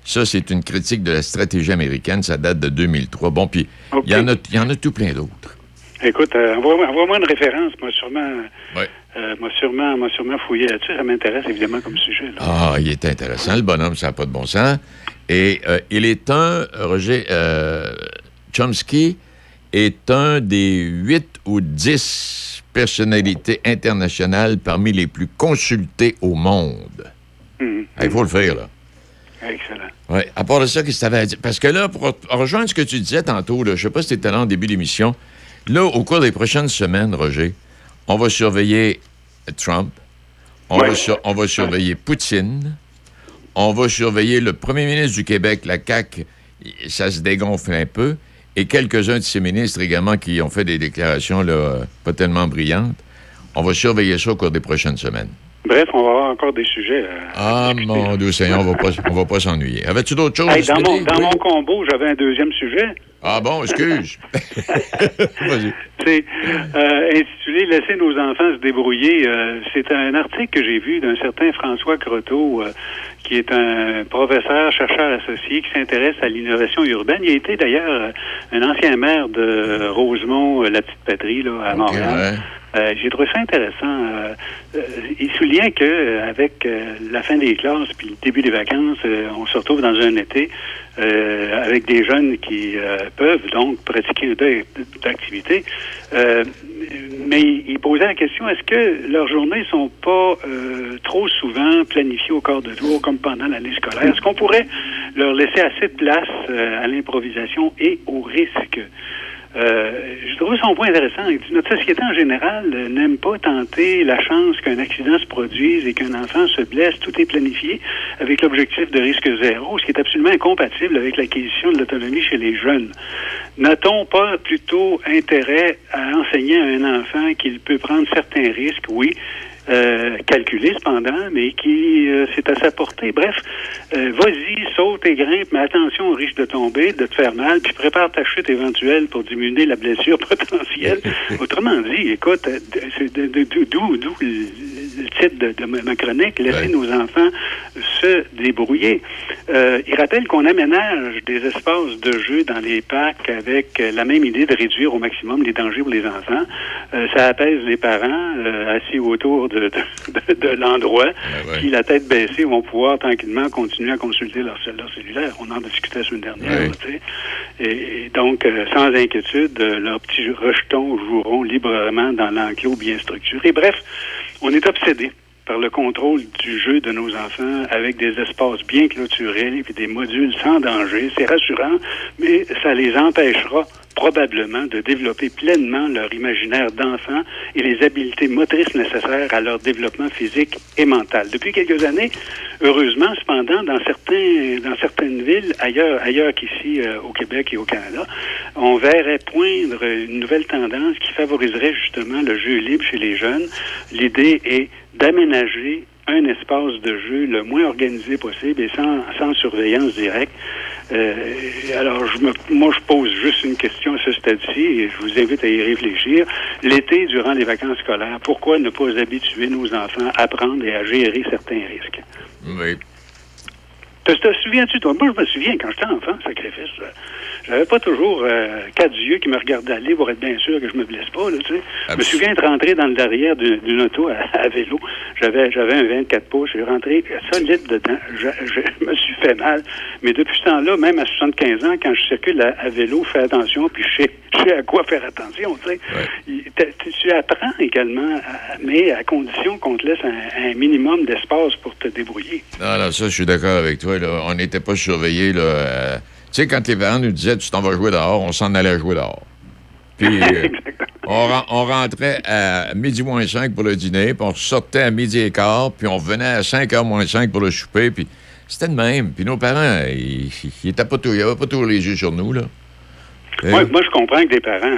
[SPEAKER 4] Ça, c'est une critique de la stratégie américaine. Ça date de 2003. Bon, puis il y, en a- il y en a tout plein d'autres.
[SPEAKER 12] Écoute, euh, envoie-moi envoie-moi une référence. Moi, sûrement,
[SPEAKER 4] Ouais.
[SPEAKER 12] euh, moi, sûrement, moi, sûrement fouiller là-dessus. Ça m'intéresse évidemment comme sujet. là.
[SPEAKER 4] Ah, il est intéressant, le bonhomme, ça n'a pas de bon sens. Et euh, il est un, Roger, euh, Chomsky est un des huit ou dix personnalités internationales parmi les plus consultées au monde.
[SPEAKER 12] Mhm.
[SPEAKER 4] Il faut le faire, là.
[SPEAKER 12] Excellent.
[SPEAKER 4] Oui. À part de ça, qu'est-ce que tu avais à dire? Parce que là, pour rejoindre ce que tu disais tantôt, là, je ne sais pas si tu étais là en début d'émission, là, au cours des prochaines semaines, Roger, on va surveiller Trump, on, va, sur- on va surveiller Poutine, on va surveiller le premier ministre du Québec, la CAQ, ça se dégonfle un peu, et quelques-uns de ses ministres également qui ont fait des déclarations là, pas tellement brillantes. On va surveiller ça au cours des prochaines semaines.
[SPEAKER 12] Bref, on va avoir encore des sujets.
[SPEAKER 4] Ah, mon Dieu Seigneur, on va pas, on va pas s'ennuyer. Avais-tu d'autres choses?
[SPEAKER 12] Hey, dans mon,
[SPEAKER 4] Denis?
[SPEAKER 12] dans
[SPEAKER 4] Oui.
[SPEAKER 12] mon combo, j'avais un deuxième sujet.
[SPEAKER 4] Ah bon, excuse.
[SPEAKER 12] C'est euh, intitulé Laisser nos enfants se débrouiller. Euh, c'est un article que j'ai vu d'un certain François Croteau, euh, qui est un professeur, chercheur associé, qui s'intéresse à l'innovation urbaine. Il a été d'ailleurs un ancien maire de Rosemont, la petite patrie, là, à Montréal. Euh, J'ai trouvé ça intéressant. Euh, euh, il souligne que avec la fin des classes puis le début des vacances, on se retrouve dans un été avec des jeunes qui peuvent donc pratiquer une d'activité. Euh, mais il posait la question est-ce que leurs journées sont pas trop souvent planifiées au quart de jour comme pendant l'année scolaire? Est-ce qu'on pourrait leur laisser assez de place à l'improvisation et au risque? Euh, je trouve son point intéressant. Notre société en général euh, n'aime pas tenter la chance qu'un accident se produise et qu'un enfant se blesse. Tout est planifié avec l'objectif de risque zéro, ce qui est absolument incompatible avec l'acquisition de l'autonomie chez les jeunes. N'a-t-on pas plutôt intérêt à enseigner à un enfant qu'il peut prendre certains risques, oui, euh, calculé cependant, mais qui euh, c'est à sa portée. Bref, euh, vas-y, saute et grimpe, mais attention au risque de tomber, de te faire mal, puis prépare ta chute éventuelle pour diminuer la blessure potentielle. Autrement dit, écoute, euh, d'où d'où- le, titre de, de ma chronique, laisser nos enfants se débrouiller. Euh, il rappelle qu'on aménage des espaces de jeu dans les parcs avec la même idée de réduire au maximum les dangers pour les enfants. Euh, ça apaise les parents euh, assis autour de, de, de- de l'endroit qui, la tête baissée, vont pouvoir tranquillement continuer à consulter leur, cell- leur cellulaire. On en discutait la semaine dernière.
[SPEAKER 4] Ouais.
[SPEAKER 12] là, tu sais. Et, et donc, euh, sans inquiétude, euh, leurs petits rejetons joueront librement dans l'enclos bien structuré. Bref, on est obsédé par le contrôle du jeu de nos enfants avec des espaces bien clôturés et des modules sans danger. C'est rassurant, mais ça les empêchera probablement de développer pleinement leur imaginaire d'enfant et les habiletés motrices nécessaires à leur développement physique et mental. Depuis quelques années, heureusement, cependant, dans certaines villes ailleurs ailleurs qu'ici euh, au Québec et au Canada, on verrait poindre une nouvelle tendance qui favoriserait justement le jeu libre chez les jeunes. L'idée est d'aménager un espace de jeu le moins organisé possible et sans, sans surveillance directe. Euh, alors, je me, moi, je pose juste une question à ce stade-ci et je vous invite à y réfléchir. L'été, durant les vacances scolaires, pourquoi ne pas habituer nos enfants à prendre et à gérer certains risques?
[SPEAKER 4] Oui.
[SPEAKER 12] Te, te souviens-tu, toi? Moi, je me souviens, quand j'étais enfant, sacrifice, j'avais pas toujours euh, quatre yeux qui me regardaient aller pour être bien sûr que je me blesse pas, là, tu sais. Je me souviens de rentrer dans le derrière d'une auto à, à vélo. J'avais, j'avais un 24 pouces. Je suis rentré solide dedans. Je, je me suis fait mal. Mais depuis ce temps-là, même à 75 ans, quand je circule à, à vélo, fais attention, puis je sais, je sais à quoi faire attention, tu sais. Tu apprends également, à- mais à condition qu'on te laisse un, un minimum d'espace pour te débrouiller.
[SPEAKER 4] Non, non, ça, je suis d'accord avec toi. Là. On n'était pas surveillés. Là. euh, tu sais, quand les parents nous disaient tu t'en vas jouer dehors, on s'en allait jouer dehors. Puis euh, on, ren- on rentrait à midi moins 5 pour le dîner, puis on sortait à midi et quart, puis on revenait à 5 heures moins 5 pour le souper, puis c'était de même. Puis nos parents, ils étaient pas tout- ils n'avaient pas toujours les yeux sur nous, là.
[SPEAKER 12] Moi, moi, je comprends que des parents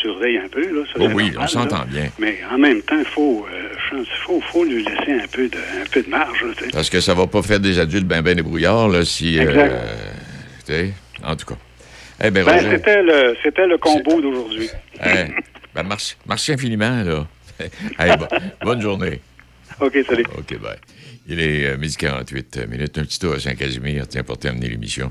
[SPEAKER 12] surveillent un peu. Là, ça,
[SPEAKER 4] Oh oui,
[SPEAKER 12] normal,
[SPEAKER 4] on s'entend bien.
[SPEAKER 12] Mais en même temps, il faut, euh, faut, faut lui laisser un peu de, un peu de marge. là.
[SPEAKER 4] Parce que ça va pas faire des adultes ben ben débrouillards, là, si... euh,
[SPEAKER 12] Exact.
[SPEAKER 4] Sais, en tout cas. Eh ben,
[SPEAKER 12] Ben, c'était le, c'était le combo d'aujourd'hui.
[SPEAKER 4] eh, ben, merci, merci infiniment, là. Hey, bo- bonne journée.
[SPEAKER 12] OK, salut.
[SPEAKER 4] OK, bye. Il est euh, midi 48 minutes. Un petit tour à Saint-Casimir, tiens, pour terminer l'émission.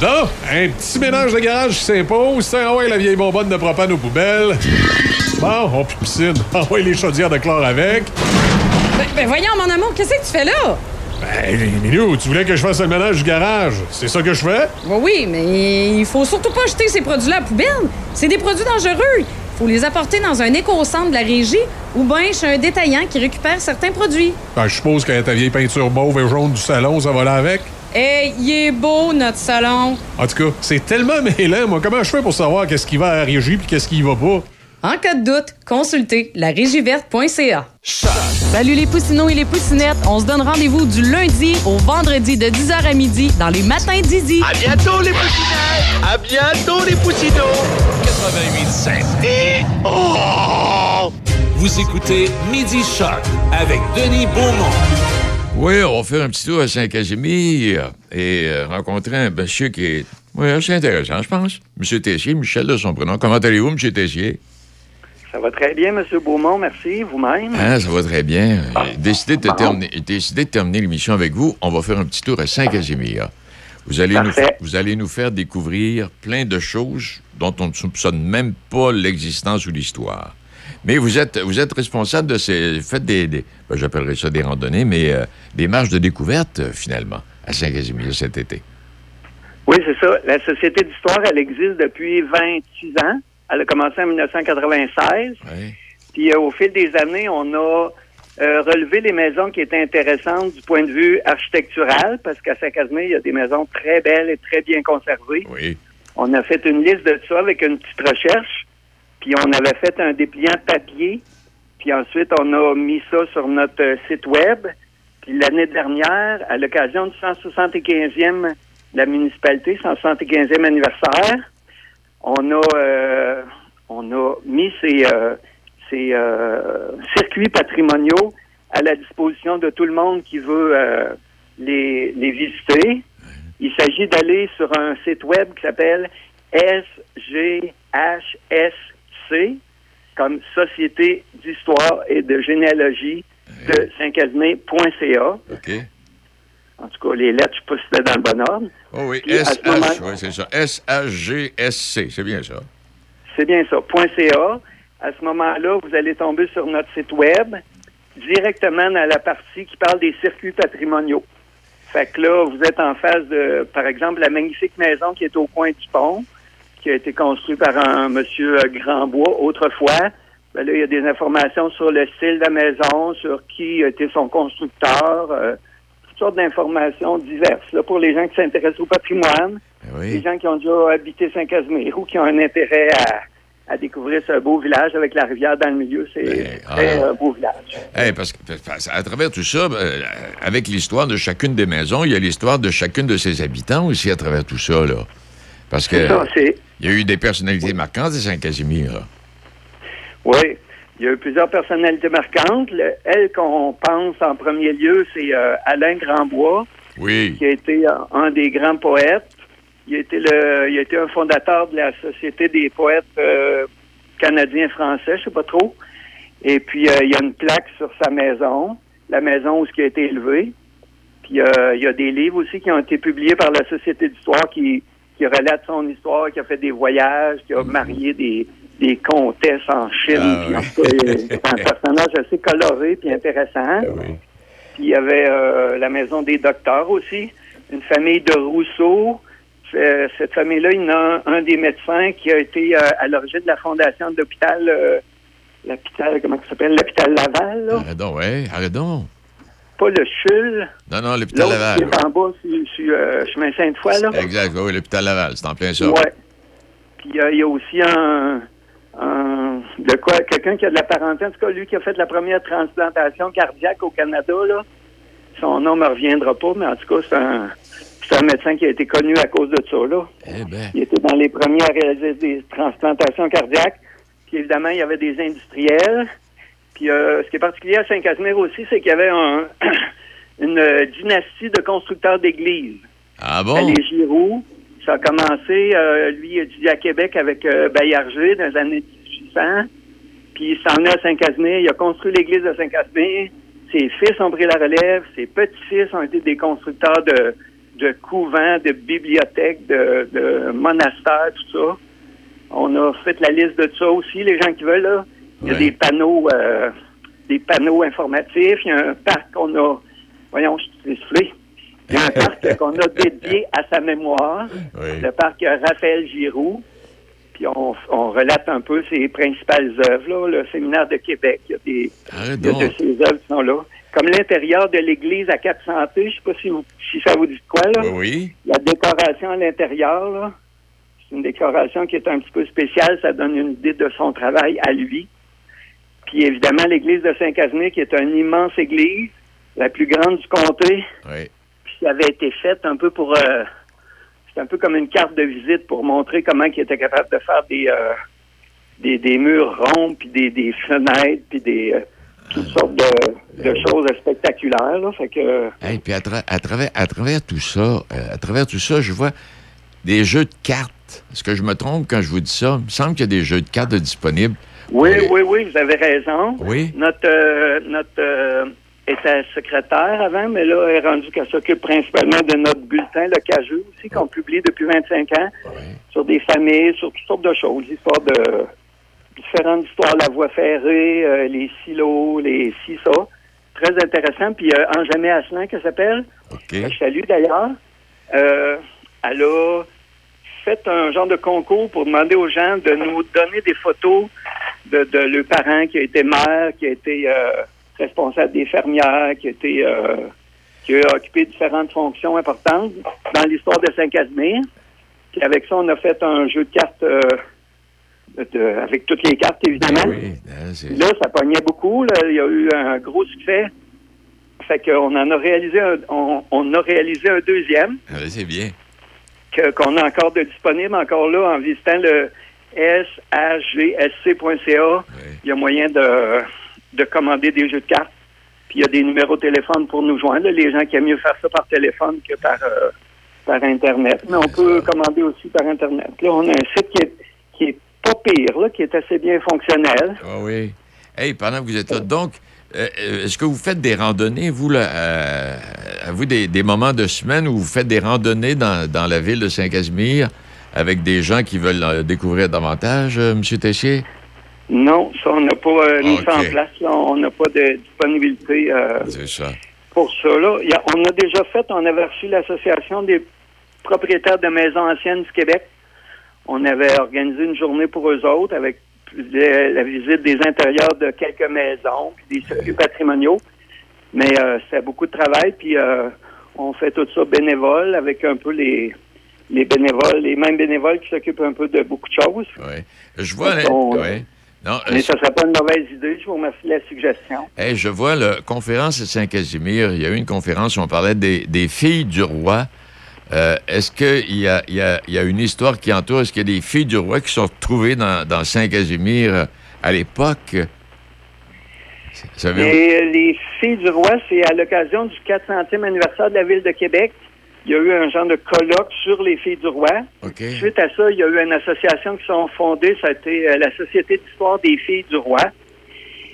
[SPEAKER 1] Là, un petit ménage de garage qui s'impose. Tiens, envoie la vieille bonbonne de propane aux poubelles. Bon, on plus de piscine. Envoie les chaudières de chlore avec.
[SPEAKER 9] Ben, ben voyons, mon amour, qu'est-ce que tu fais là?
[SPEAKER 1] Ben, Minou, tu voulais que je fasse le ménage du garage. C'est ça que je fais?
[SPEAKER 9] Oui, oui, mais il faut surtout pas jeter ces produits-là à la poubelle. C'est des produits dangereux. Il faut les apporter dans un éco-centre de la régie ou bien chez un détaillant qui récupère certains produits.
[SPEAKER 1] Ben, je suppose que ta vieille peinture mauve et jaune du salon, ça va là avec.
[SPEAKER 9] Hey, il est beau, notre salon.
[SPEAKER 1] En tout cas, c'est tellement mêlant, moi. Comment je fais pour savoir qu'est-ce qui va à la régie puis qu'est-ce qui y va pas?
[SPEAKER 9] En cas de doute, consultez larégiverte.ca. Salut les poussinots et les poussinettes. On se donne rendez-vous du lundi au vendredi de 10h à midi dans les matins d'Idi.
[SPEAKER 3] À bientôt, les poussinettes! À bientôt, les poussinots! 88.5. Et... Oh! Vous écoutez Midi Shark avec Denis Beaumont.
[SPEAKER 4] Oui, on va faire un petit tour à Saint-Casimir et euh, rencontrer un monsieur qui est oui, assez intéressant, je pense. Monsieur Tessier, Michel de son prénom. Comment allez-vous, Monsieur Tessier?
[SPEAKER 13] Ça va très bien, M. Beaumont, merci. Vous-même?
[SPEAKER 4] Ah, ça va très bien. J'ai décidé de, terminer, décidé de terminer l'émission avec vous. On va faire un petit tour à Saint-Casimir. Vous allez, nous,
[SPEAKER 13] Parfait.
[SPEAKER 4] vous allez nous faire découvrir plein de choses dont on ne soupçonne même pas l'existence ou l'histoire. Mais vous êtes, vous êtes responsable de ces. Faites des. des- ben, J'appellerais ça des randonnées, mais euh, des marches de découverte, euh, finalement, à Saint-Casimir cet été.
[SPEAKER 13] Oui, c'est ça. La Société d'histoire, elle existe depuis 26 ans. Elle a commencé en 1996. Puis euh, au fil des années, on a euh, relevé les maisons qui étaient intéressantes du point de vue architectural, parce qu'à Saint-Casimir, il y a des maisons très belles et très bien conservées.
[SPEAKER 4] Oui.
[SPEAKER 13] On a fait une liste de ça avec une petite recherche, puis on avait fait un dépliant papier, puis ensuite on a mis ça sur notre euh, site web. Puis l'année dernière, à l'occasion du 175e de la municipalité, 175e anniversaire, on a euh, on a mis ces, euh, ces euh, circuits patrimoniaux à la disposition de tout le monde qui veut les, les visiter. Il s'agit d'aller sur un site web qui s'appelle Comme Société d'histoire et de généalogie de Saint-Casimir.ca.
[SPEAKER 4] OK.
[SPEAKER 13] En tout cas, les lettres, je ne sais pas si c'était dans le bon ordre.
[SPEAKER 4] Oh SH,
[SPEAKER 13] moment-
[SPEAKER 4] oui, c'est ça. S-H-G-S-C, c'est bien ça.
[SPEAKER 13] C'est bien ça. .ca. À ce moment-là, vous allez tomber sur notre site web, directement dans la partie qui parle des circuits patrimoniaux. Fait que là, vous êtes en face de, par exemple, la magnifique maison qui est au coin du pont, qui a été construite par un monsieur euh, Grandbois autrefois. Ben là, il y a des informations sur le style de la maison, sur qui était son constructeur, euh, toutes sortes d'informations diverses. Là, pour les gens qui s'intéressent au patrimoine, les gens qui ont déjà habité Saint-Casimir ou qui ont un intérêt à, à découvrir ce beau village avec la rivière dans le milieu, c'est un très
[SPEAKER 4] ah.
[SPEAKER 13] euh, beau village.
[SPEAKER 4] Eh, parce à travers tout ça, euh, avec l'histoire de chacune des maisons, il y a l'histoire de chacune de ses habitants aussi à travers tout ça, là. Parce que
[SPEAKER 13] ça,
[SPEAKER 4] il y a eu des personnalités marquantes à Saint-Casimir.
[SPEAKER 13] Oui, il y a eu plusieurs personnalités marquantes. Le- elle qu'on pense en premier lieu, c'est euh, Alain Grandbois,
[SPEAKER 4] Oui.
[SPEAKER 13] qui a été un des grands poètes. Il a été, le, il a été un fondateur de la Société des poètes euh, canadiens-français, je sais pas trop. Et puis, euh, il y a une plaque sur sa maison, la maison où ce qui a été élevé. Puis, il y a des livres aussi qui ont été publiés par la Société d'histoire qui, qui relatent son histoire, qui a fait des voyages, qui a marié des, des comtesses en Chine.
[SPEAKER 4] Ah,
[SPEAKER 13] Puis, en tout cas, c'est un personnage assez coloré puis intéressant. Puis il y avait euh, la maison des docteurs aussi, une famille de Rousseau. Euh, cette famille-là, il y en a un, un des médecins qui a été euh, à l'origine de la fondation de l'hôpital, euh, l'hôpital, comment ça s'appelle, l'hôpital Laval, là.
[SPEAKER 4] Arrête donc, ouais, arrête donc.
[SPEAKER 13] Pas le CHUL,
[SPEAKER 4] Non, non, l'hôpital Laval.
[SPEAKER 13] qui est en bas sur, sur, euh, chemin Sainte-Foy, là.
[SPEAKER 4] Exact, oui, l'hôpital Laval, c'est en plein ça.
[SPEAKER 13] Ouais. Puis euh, il y a aussi un, un- de quoi quelqu'un qui a de la parenté, en tout cas lui qui a fait la première transplantation cardiaque au Canada là. Son nom me reviendra pas, mais en tout cas c'est un c'est un médecin qui a été connu à cause de ça là.
[SPEAKER 4] Eh ben.
[SPEAKER 13] Il était dans les premiers à réaliser des transplantations cardiaques. Puis évidemment il y avait des industriels. Puis euh, ce qui est particulier à Saint-Casimir aussi, c'est qu'il y avait un, une euh, dynastie de constructeurs d'églises.
[SPEAKER 4] Ah bon?
[SPEAKER 13] Les Giroux, ça a commencé, euh, lui, il a étudié à Québec avec euh, Bayarger dans les années 1800. Puis il s'en est à Saint-Casimir, il a construit l'église de Saint-Casimir. Ses fils ont pris la relève, ses petits-fils ont été des constructeurs de, de couvents, de bibliothèques, de, de monastères, tout ça. On a fait la liste de ça aussi, les gens qui veulent, là. Il y a
[SPEAKER 4] Ouais.
[SPEAKER 13] des panneaux, euh, des panneaux informatifs. Il y a un parc qu'on a, voyons, je suis soufflé. Il y a un parc qu'on a dédié à sa mémoire, le parc Raphaël Giroux. Puis on, on relate un peu ses principales œuvres, là, le séminaire de Québec. Il y a des il y a de ses œuvres qui sont là. Comme l'intérieur de l'église à Cap Santé, je ne sais pas si, vous- si ça vous dit quoi, là.
[SPEAKER 4] Oui.
[SPEAKER 13] La décoration à l'intérieur, là, c'est une décoration qui est un petit peu spéciale. Ça donne une idée de son travail à lui. Puis évidemment, l'église de Saint-Casimir, qui est une immense église, la plus grande du comté.
[SPEAKER 4] Oui.
[SPEAKER 13] Puis ça avait été fait un peu pour... euh, c'est un peu comme une carte de visite pour montrer comment il était capable de faire des, euh, des, des murs ronds, puis des, des fenêtres, puis des... euh, toutes sortes de, de choses spectaculaires. Là. Fait que...
[SPEAKER 4] Hey, puis à, tra- à travers, à travers tout ça, à travers tout ça, je vois des jeux de cartes. Est-ce que je me trompe quand je vous dis ça? Il me semble qu'il y a des jeux de cartes disponibles.
[SPEAKER 13] Oui, oui, oui, vous avez raison.
[SPEAKER 4] Oui.
[SPEAKER 13] Notre, euh, notre euh, était secrétaire avant, mais là, elle est rendue qu'elle s'occupe principalement de notre bulletin, le Cajou aussi, qu'on publie depuis 25 ans, sur des familles, sur toutes sortes de choses, l'histoire de différentes histoires, la voie ferrée, euh, les silos, les ci, ça. Très intéressant. Puis euh, Anjamé Asselin, qu'elle s'appelle, que je salue d'ailleurs, euh, elle a fait un genre de concours pour demander aux gens de nous donner des photos de, de leurs parents qui a été maire, qui a été euh, responsable des fermières, qui a été euh, qui a occupé différentes fonctions importantes dans l'histoire de Saint-Casimir. Puis avec ça, on a fait un jeu de cartes euh, de- avec toutes les cartes, évidemment. Là, ça pognait beaucoup. là. Il y a eu un gros succès. Fait qu'on en a réalisé un, on, on a réalisé un deuxième
[SPEAKER 4] Ah, c'est bien.
[SPEAKER 13] Qu'on a encore de disponible encore là en visitant le sagsc.ca. Il y a moyen de, de commander des jeux de cartes. Puis il y a des numéros de téléphone pour nous joindre. là. Les gens qui aiment mieux faire ça par téléphone que par, euh, par Internet. Mais on peut commander aussi par Internet. Là, on a un site qui est, qui est pas pire, là, qui est assez bien fonctionnel.
[SPEAKER 4] Ah oui. Hey, pendant que vous êtes là, donc, euh, euh, est-ce que vous faites des randonnées, vous, là, euh, avez-vous des, des moments de semaine où vous faites des randonnées dans, dans la ville de Saint-Casimir avec des gens qui veulent euh, découvrir davantage, M. Tessier?
[SPEAKER 13] Non, ça, on n'a pas euh, mis ça en place. là. On n'a pas de disponibilité
[SPEAKER 4] ça.
[SPEAKER 13] pour ça. Là. A- on a déjà fait, on avait reçu l'Association des propriétaires de maisons anciennes du Québec. On avait organisé une journée pour eux autres avec la visite des intérieurs de quelques maisons, puis des circuits patrimoniaux. Mais euh, c'est beaucoup de travail, puis euh, on fait tout ça bénévole avec un peu les, les bénévoles, les mêmes bénévoles qui s'occupent un peu de beaucoup de choses.
[SPEAKER 4] Oui. Je vois...
[SPEAKER 13] On-.
[SPEAKER 4] Non, euh,
[SPEAKER 13] Mais ça serait pas une mauvaise idée. Je vous remercie de la suggestion.
[SPEAKER 4] Hey, je vois la conférence à Saint-Casimir. Il y a eu une conférence où on parlait des, des filles du roi. Euh, est-ce qu'il y a, il y, a, il y a une histoire qui entoure? Est-ce qu'il y a des filles du roi qui sont retrouvées dans, dans Saint-Casimir euh, à l'époque?
[SPEAKER 13] Et les filles du roi, c'est à l'occasion du 400e anniversaire de la ville de Québec. Il y a eu un genre de colloque sur les filles du roi. Suite à ça, il y a eu une association qui sont fondées. Ça a été euh, la Société d'histoire des filles du roi.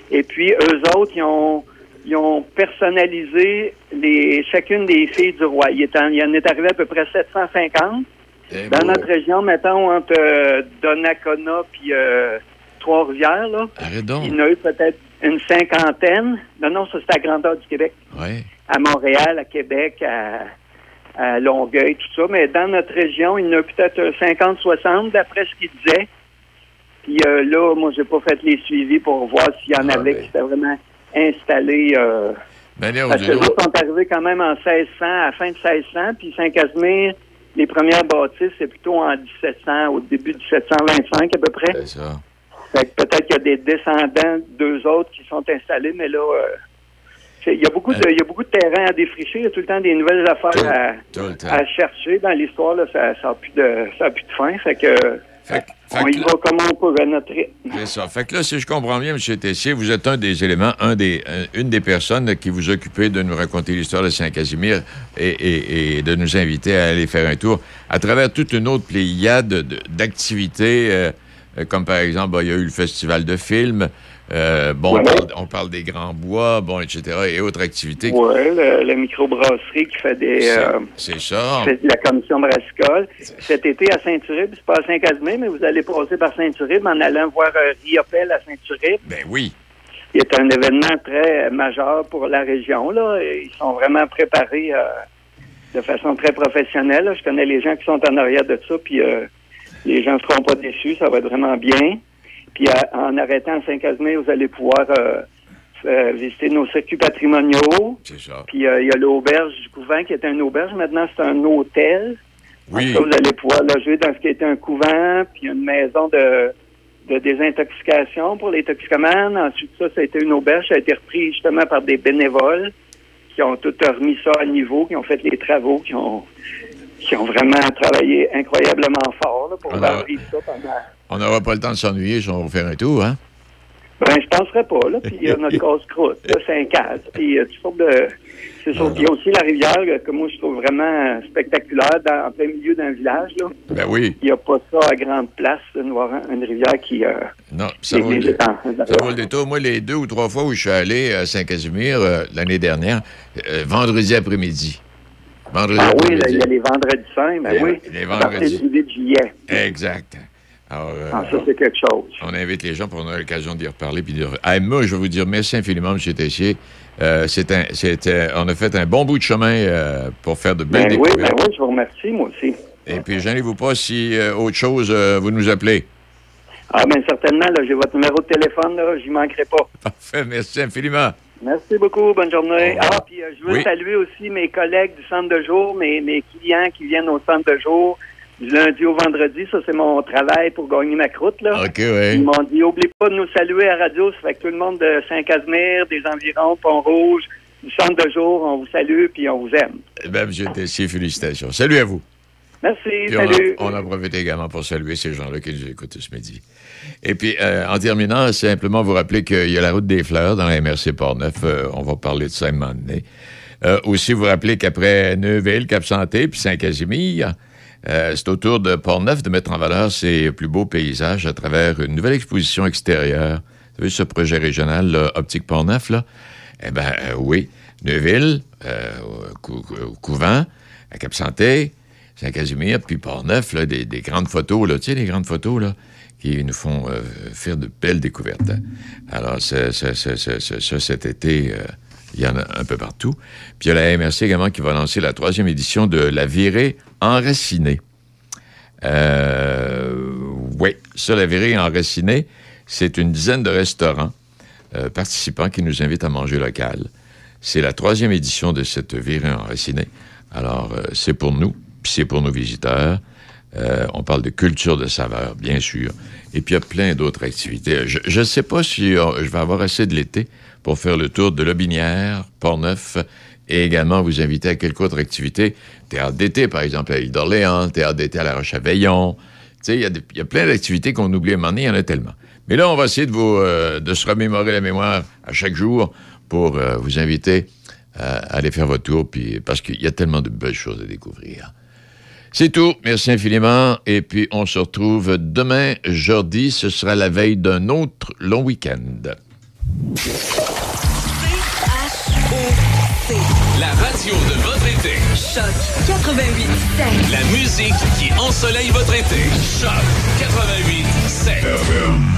[SPEAKER 13] Et puis, eux autres, ils ont, ils ont personnalisé les, chacune des filles du roi. Il, est en, il en est arrivé à peu près 750.
[SPEAKER 4] Eh
[SPEAKER 13] Dans notre région, mettons, entre euh, Donnacona puis euh, Trois-Rivières, là, il y en a eu peut-être une cinquantaine. Non, non, ça, c'est à grandeur du Québec.
[SPEAKER 4] Ouais.
[SPEAKER 13] À Montréal, à Québec, à, à Longueuil, tout ça. Mais dans notre région, il y en a peut-être 50-60, d'après ce qu'il disait. Puis euh, là, moi, j'ai pas fait les suivis pour voir s'il y en avait qui étaient vraiment installés. Euh,
[SPEAKER 4] Ben,
[SPEAKER 13] parce que sont arrivés quand même en 1600, à la fin de 1600, puis Saint-Casimir, les premières bâtisses, c'est plutôt en 1700, au début de 1725 à peu près.
[SPEAKER 4] C'est ça.
[SPEAKER 13] Fait que peut-être qu'il y a des descendants d'eux autres qui sont installés, mais là, euh, il y a beaucoup de, il y a beaucoup de terrain à défricher. Il y a tout le temps des nouvelles affaires à,
[SPEAKER 4] Tout
[SPEAKER 13] chercher dans l'histoire. Ça, ça a plus de, ça a plus de fin. Fait que, on
[SPEAKER 4] fait
[SPEAKER 13] y
[SPEAKER 4] que
[SPEAKER 13] va comme on peut à notre rythme.
[SPEAKER 4] C'est ça. Fait que là, si je comprends bien, M. Tessier, vous êtes un des éléments, un des, un- une des personnes qui vous occupez de nous raconter l'histoire de Saint-Casimir et, et- et de nous inviter à aller faire un tour à travers toute une autre pléiade de- d'activités, euh, euh, comme par exemple, bah, il y a eu le festival de films, euh, bon, on, parle, on parle des Grands Bois, bon, etc., et autres activités.
[SPEAKER 13] Oui, le, la microbrasserie qui fait des.
[SPEAKER 4] C'est-
[SPEAKER 13] euh,
[SPEAKER 4] C'est ça.
[SPEAKER 13] fait la commission brassicole. Cet été à Saint-Uribe, c'est pas à Saint-Casimir, mais vous allez passer par Saint-Uribe en allant voir euh, Riopel à Saint-Uribe.
[SPEAKER 4] Ben oui.
[SPEAKER 13] qui est un événement très majeur pour la région. Là. Ils sont vraiment préparés euh, de façon très professionnelle. là. Je connais les gens qui sont en arrière de ça, puis euh, les gens ne seront pas déçus. Ça va être vraiment bien. Puis à- en arrêtant à Saint-Casimir, vous allez pouvoir euh, euh, visiter nos circuits patrimoniaux.
[SPEAKER 4] C'est ça.
[SPEAKER 13] Puis euh, il y a l'auberge du couvent qui est un auberge. Maintenant, c'est un hôtel.
[SPEAKER 4] Oui.
[SPEAKER 13] Ça, vous allez pouvoir loger dans ce qui était un couvent, puis une maison de, de désintoxication pour les toxicomanes. Ensuite, ça, ça a été une auberge. Ça a été repris justement par des bénévoles qui ont tout remis ça à niveau, qui ont fait les travaux, qui ont, qui ont vraiment travaillé incroyablement fort là, pour
[SPEAKER 4] Alors-
[SPEAKER 13] ça pendant...
[SPEAKER 4] On n'aura pas le temps de s'ennuyer si on va faire un tour, hein?
[SPEAKER 13] Ben, je penserais pas, là. Puis il y a notre casse-croûte, là, Saint-Caz. Puis euh, toutes sortes de... C'est sûr. Y a aussi la rivière euh, que moi, je trouve vraiment spectaculaire dans, en plein milieu d'un village, là.
[SPEAKER 4] Ben oui.
[SPEAKER 13] Il n'y a pas ça à grande place, une, une rivière qui... euh,
[SPEAKER 4] Non, ça vaut, le, ça vaut le détour. Moi, les deux ou trois fois où je suis allé à Saint-Casimir euh, l'année dernière, euh, vendredi après-midi. Vendredi
[SPEAKER 13] Ah oui, il y a les vendredis saints, ben oui.
[SPEAKER 4] les
[SPEAKER 13] À partir
[SPEAKER 4] vendredis.
[SPEAKER 13] du 8 juillet.
[SPEAKER 4] Exact. Alors, euh,
[SPEAKER 13] Ah, ça, c'est quelque chose.
[SPEAKER 4] on invite les gens pour ait l'occasion d'y reparler. Puis de... Ah, moi, je vais vous dire merci infiniment, M. Tessier. Euh, c'est un- euh, on a fait un bon bout de chemin euh, pour faire de belles
[SPEAKER 13] Ben oui,
[SPEAKER 4] découvertes.
[SPEAKER 13] ben oui, je vous remercie, moi aussi.
[SPEAKER 4] Et puis, gênez-vous pas si autre chose, vous nous appelez.
[SPEAKER 13] Ah, bien certainement, là, j'ai votre numéro de téléphone, là, j'y manquerai pas.
[SPEAKER 4] Parfait, merci infiniment.
[SPEAKER 13] Merci beaucoup, bonne journée. Ah, puis je veux
[SPEAKER 4] Oui.
[SPEAKER 13] saluer aussi mes collègues du centre de jour, mes, mes clients qui viennent au centre de jour du lundi au vendredi. Ça, c'est mon travail pour gagner ma croûte, là.
[SPEAKER 4] OK, oui.
[SPEAKER 13] Ils m'ont dit, oublie pas de nous saluer à radio. Ça fait que tout le monde de Saint-Casimir, des environs, Pont-Rouge, du centre de jour, on vous salue puis on vous aime.
[SPEAKER 4] Eh Ben, M. Tessier, félicitations. Salut à vous.
[SPEAKER 13] Merci,
[SPEAKER 4] on
[SPEAKER 13] salut.
[SPEAKER 4] On, en profite également pour saluer ces gens-là qui nous écoutent ce midi. Et puis, euh, en terminant, simplement vous rappeler qu'il y a la route des fleurs dans la MRC Portneuf. Euh, on va parler de ça un moment donné. Euh, aussi, vous rappeler qu'après Neuville, Cap-Santé, puis Saint-Casimir, euh, c'est au tour de Portneuf de mettre en valeur ses plus beaux paysages à travers une nouvelle exposition extérieure. Vous savez, ce projet régional, là, Optique Portneuf, là? Eh bien, euh, oui. Neuville, euh, Cou- au Couvent, à Cap-Santé, Saint-Casimir, puis Port-Neuf, là, des, des grandes photos, là, tu sais, les grandes photos, là, qui nous font euh, faire de belles découvertes. hein. Alors, ça, cet été, il y en a un peu partout. Puis il y a la MRC également qui va lancer la troisième édition de la virée enracinée. Euh, oui, ça, la virée enracinée, c'est une dizaine de restaurants euh, participants qui nous invitent à manger local. C'est la troisième édition de cette virée enracinée. Alors, euh, c'est pour nous, puis c'est pour nos visiteurs. Euh, on parle de culture de saveur, bien sûr. Et puis, il y a plein d'autres activités. Je ne sais pas si je vais avoir assez de l'été pour faire le tour de Lobinière, Portneuf et également vous inviter à quelques autres activités. Théâtre d'été, par exemple, à l'île d'Orléans, théâtre d'été à la Roche-à-Veillon. Tu sais, il y, a plein d'activités qu'on oublie à un moment donné, il y en a tellement. Mais là, on va essayer de, vous, euh, de se remémorer la mémoire à chaque jour pour euh, vous inviter à aller faire votre tour, puis, parce qu'il y a tellement de belles choses à découvrir. C'est tout. Merci infiniment. Et puis, on se retrouve demain, jeudi. Ce sera la veille d'un autre long week-end.
[SPEAKER 3] La radio de votre été.
[SPEAKER 14] Choc 88
[SPEAKER 3] La musique qui ensoleille votre été. Choc 88 7.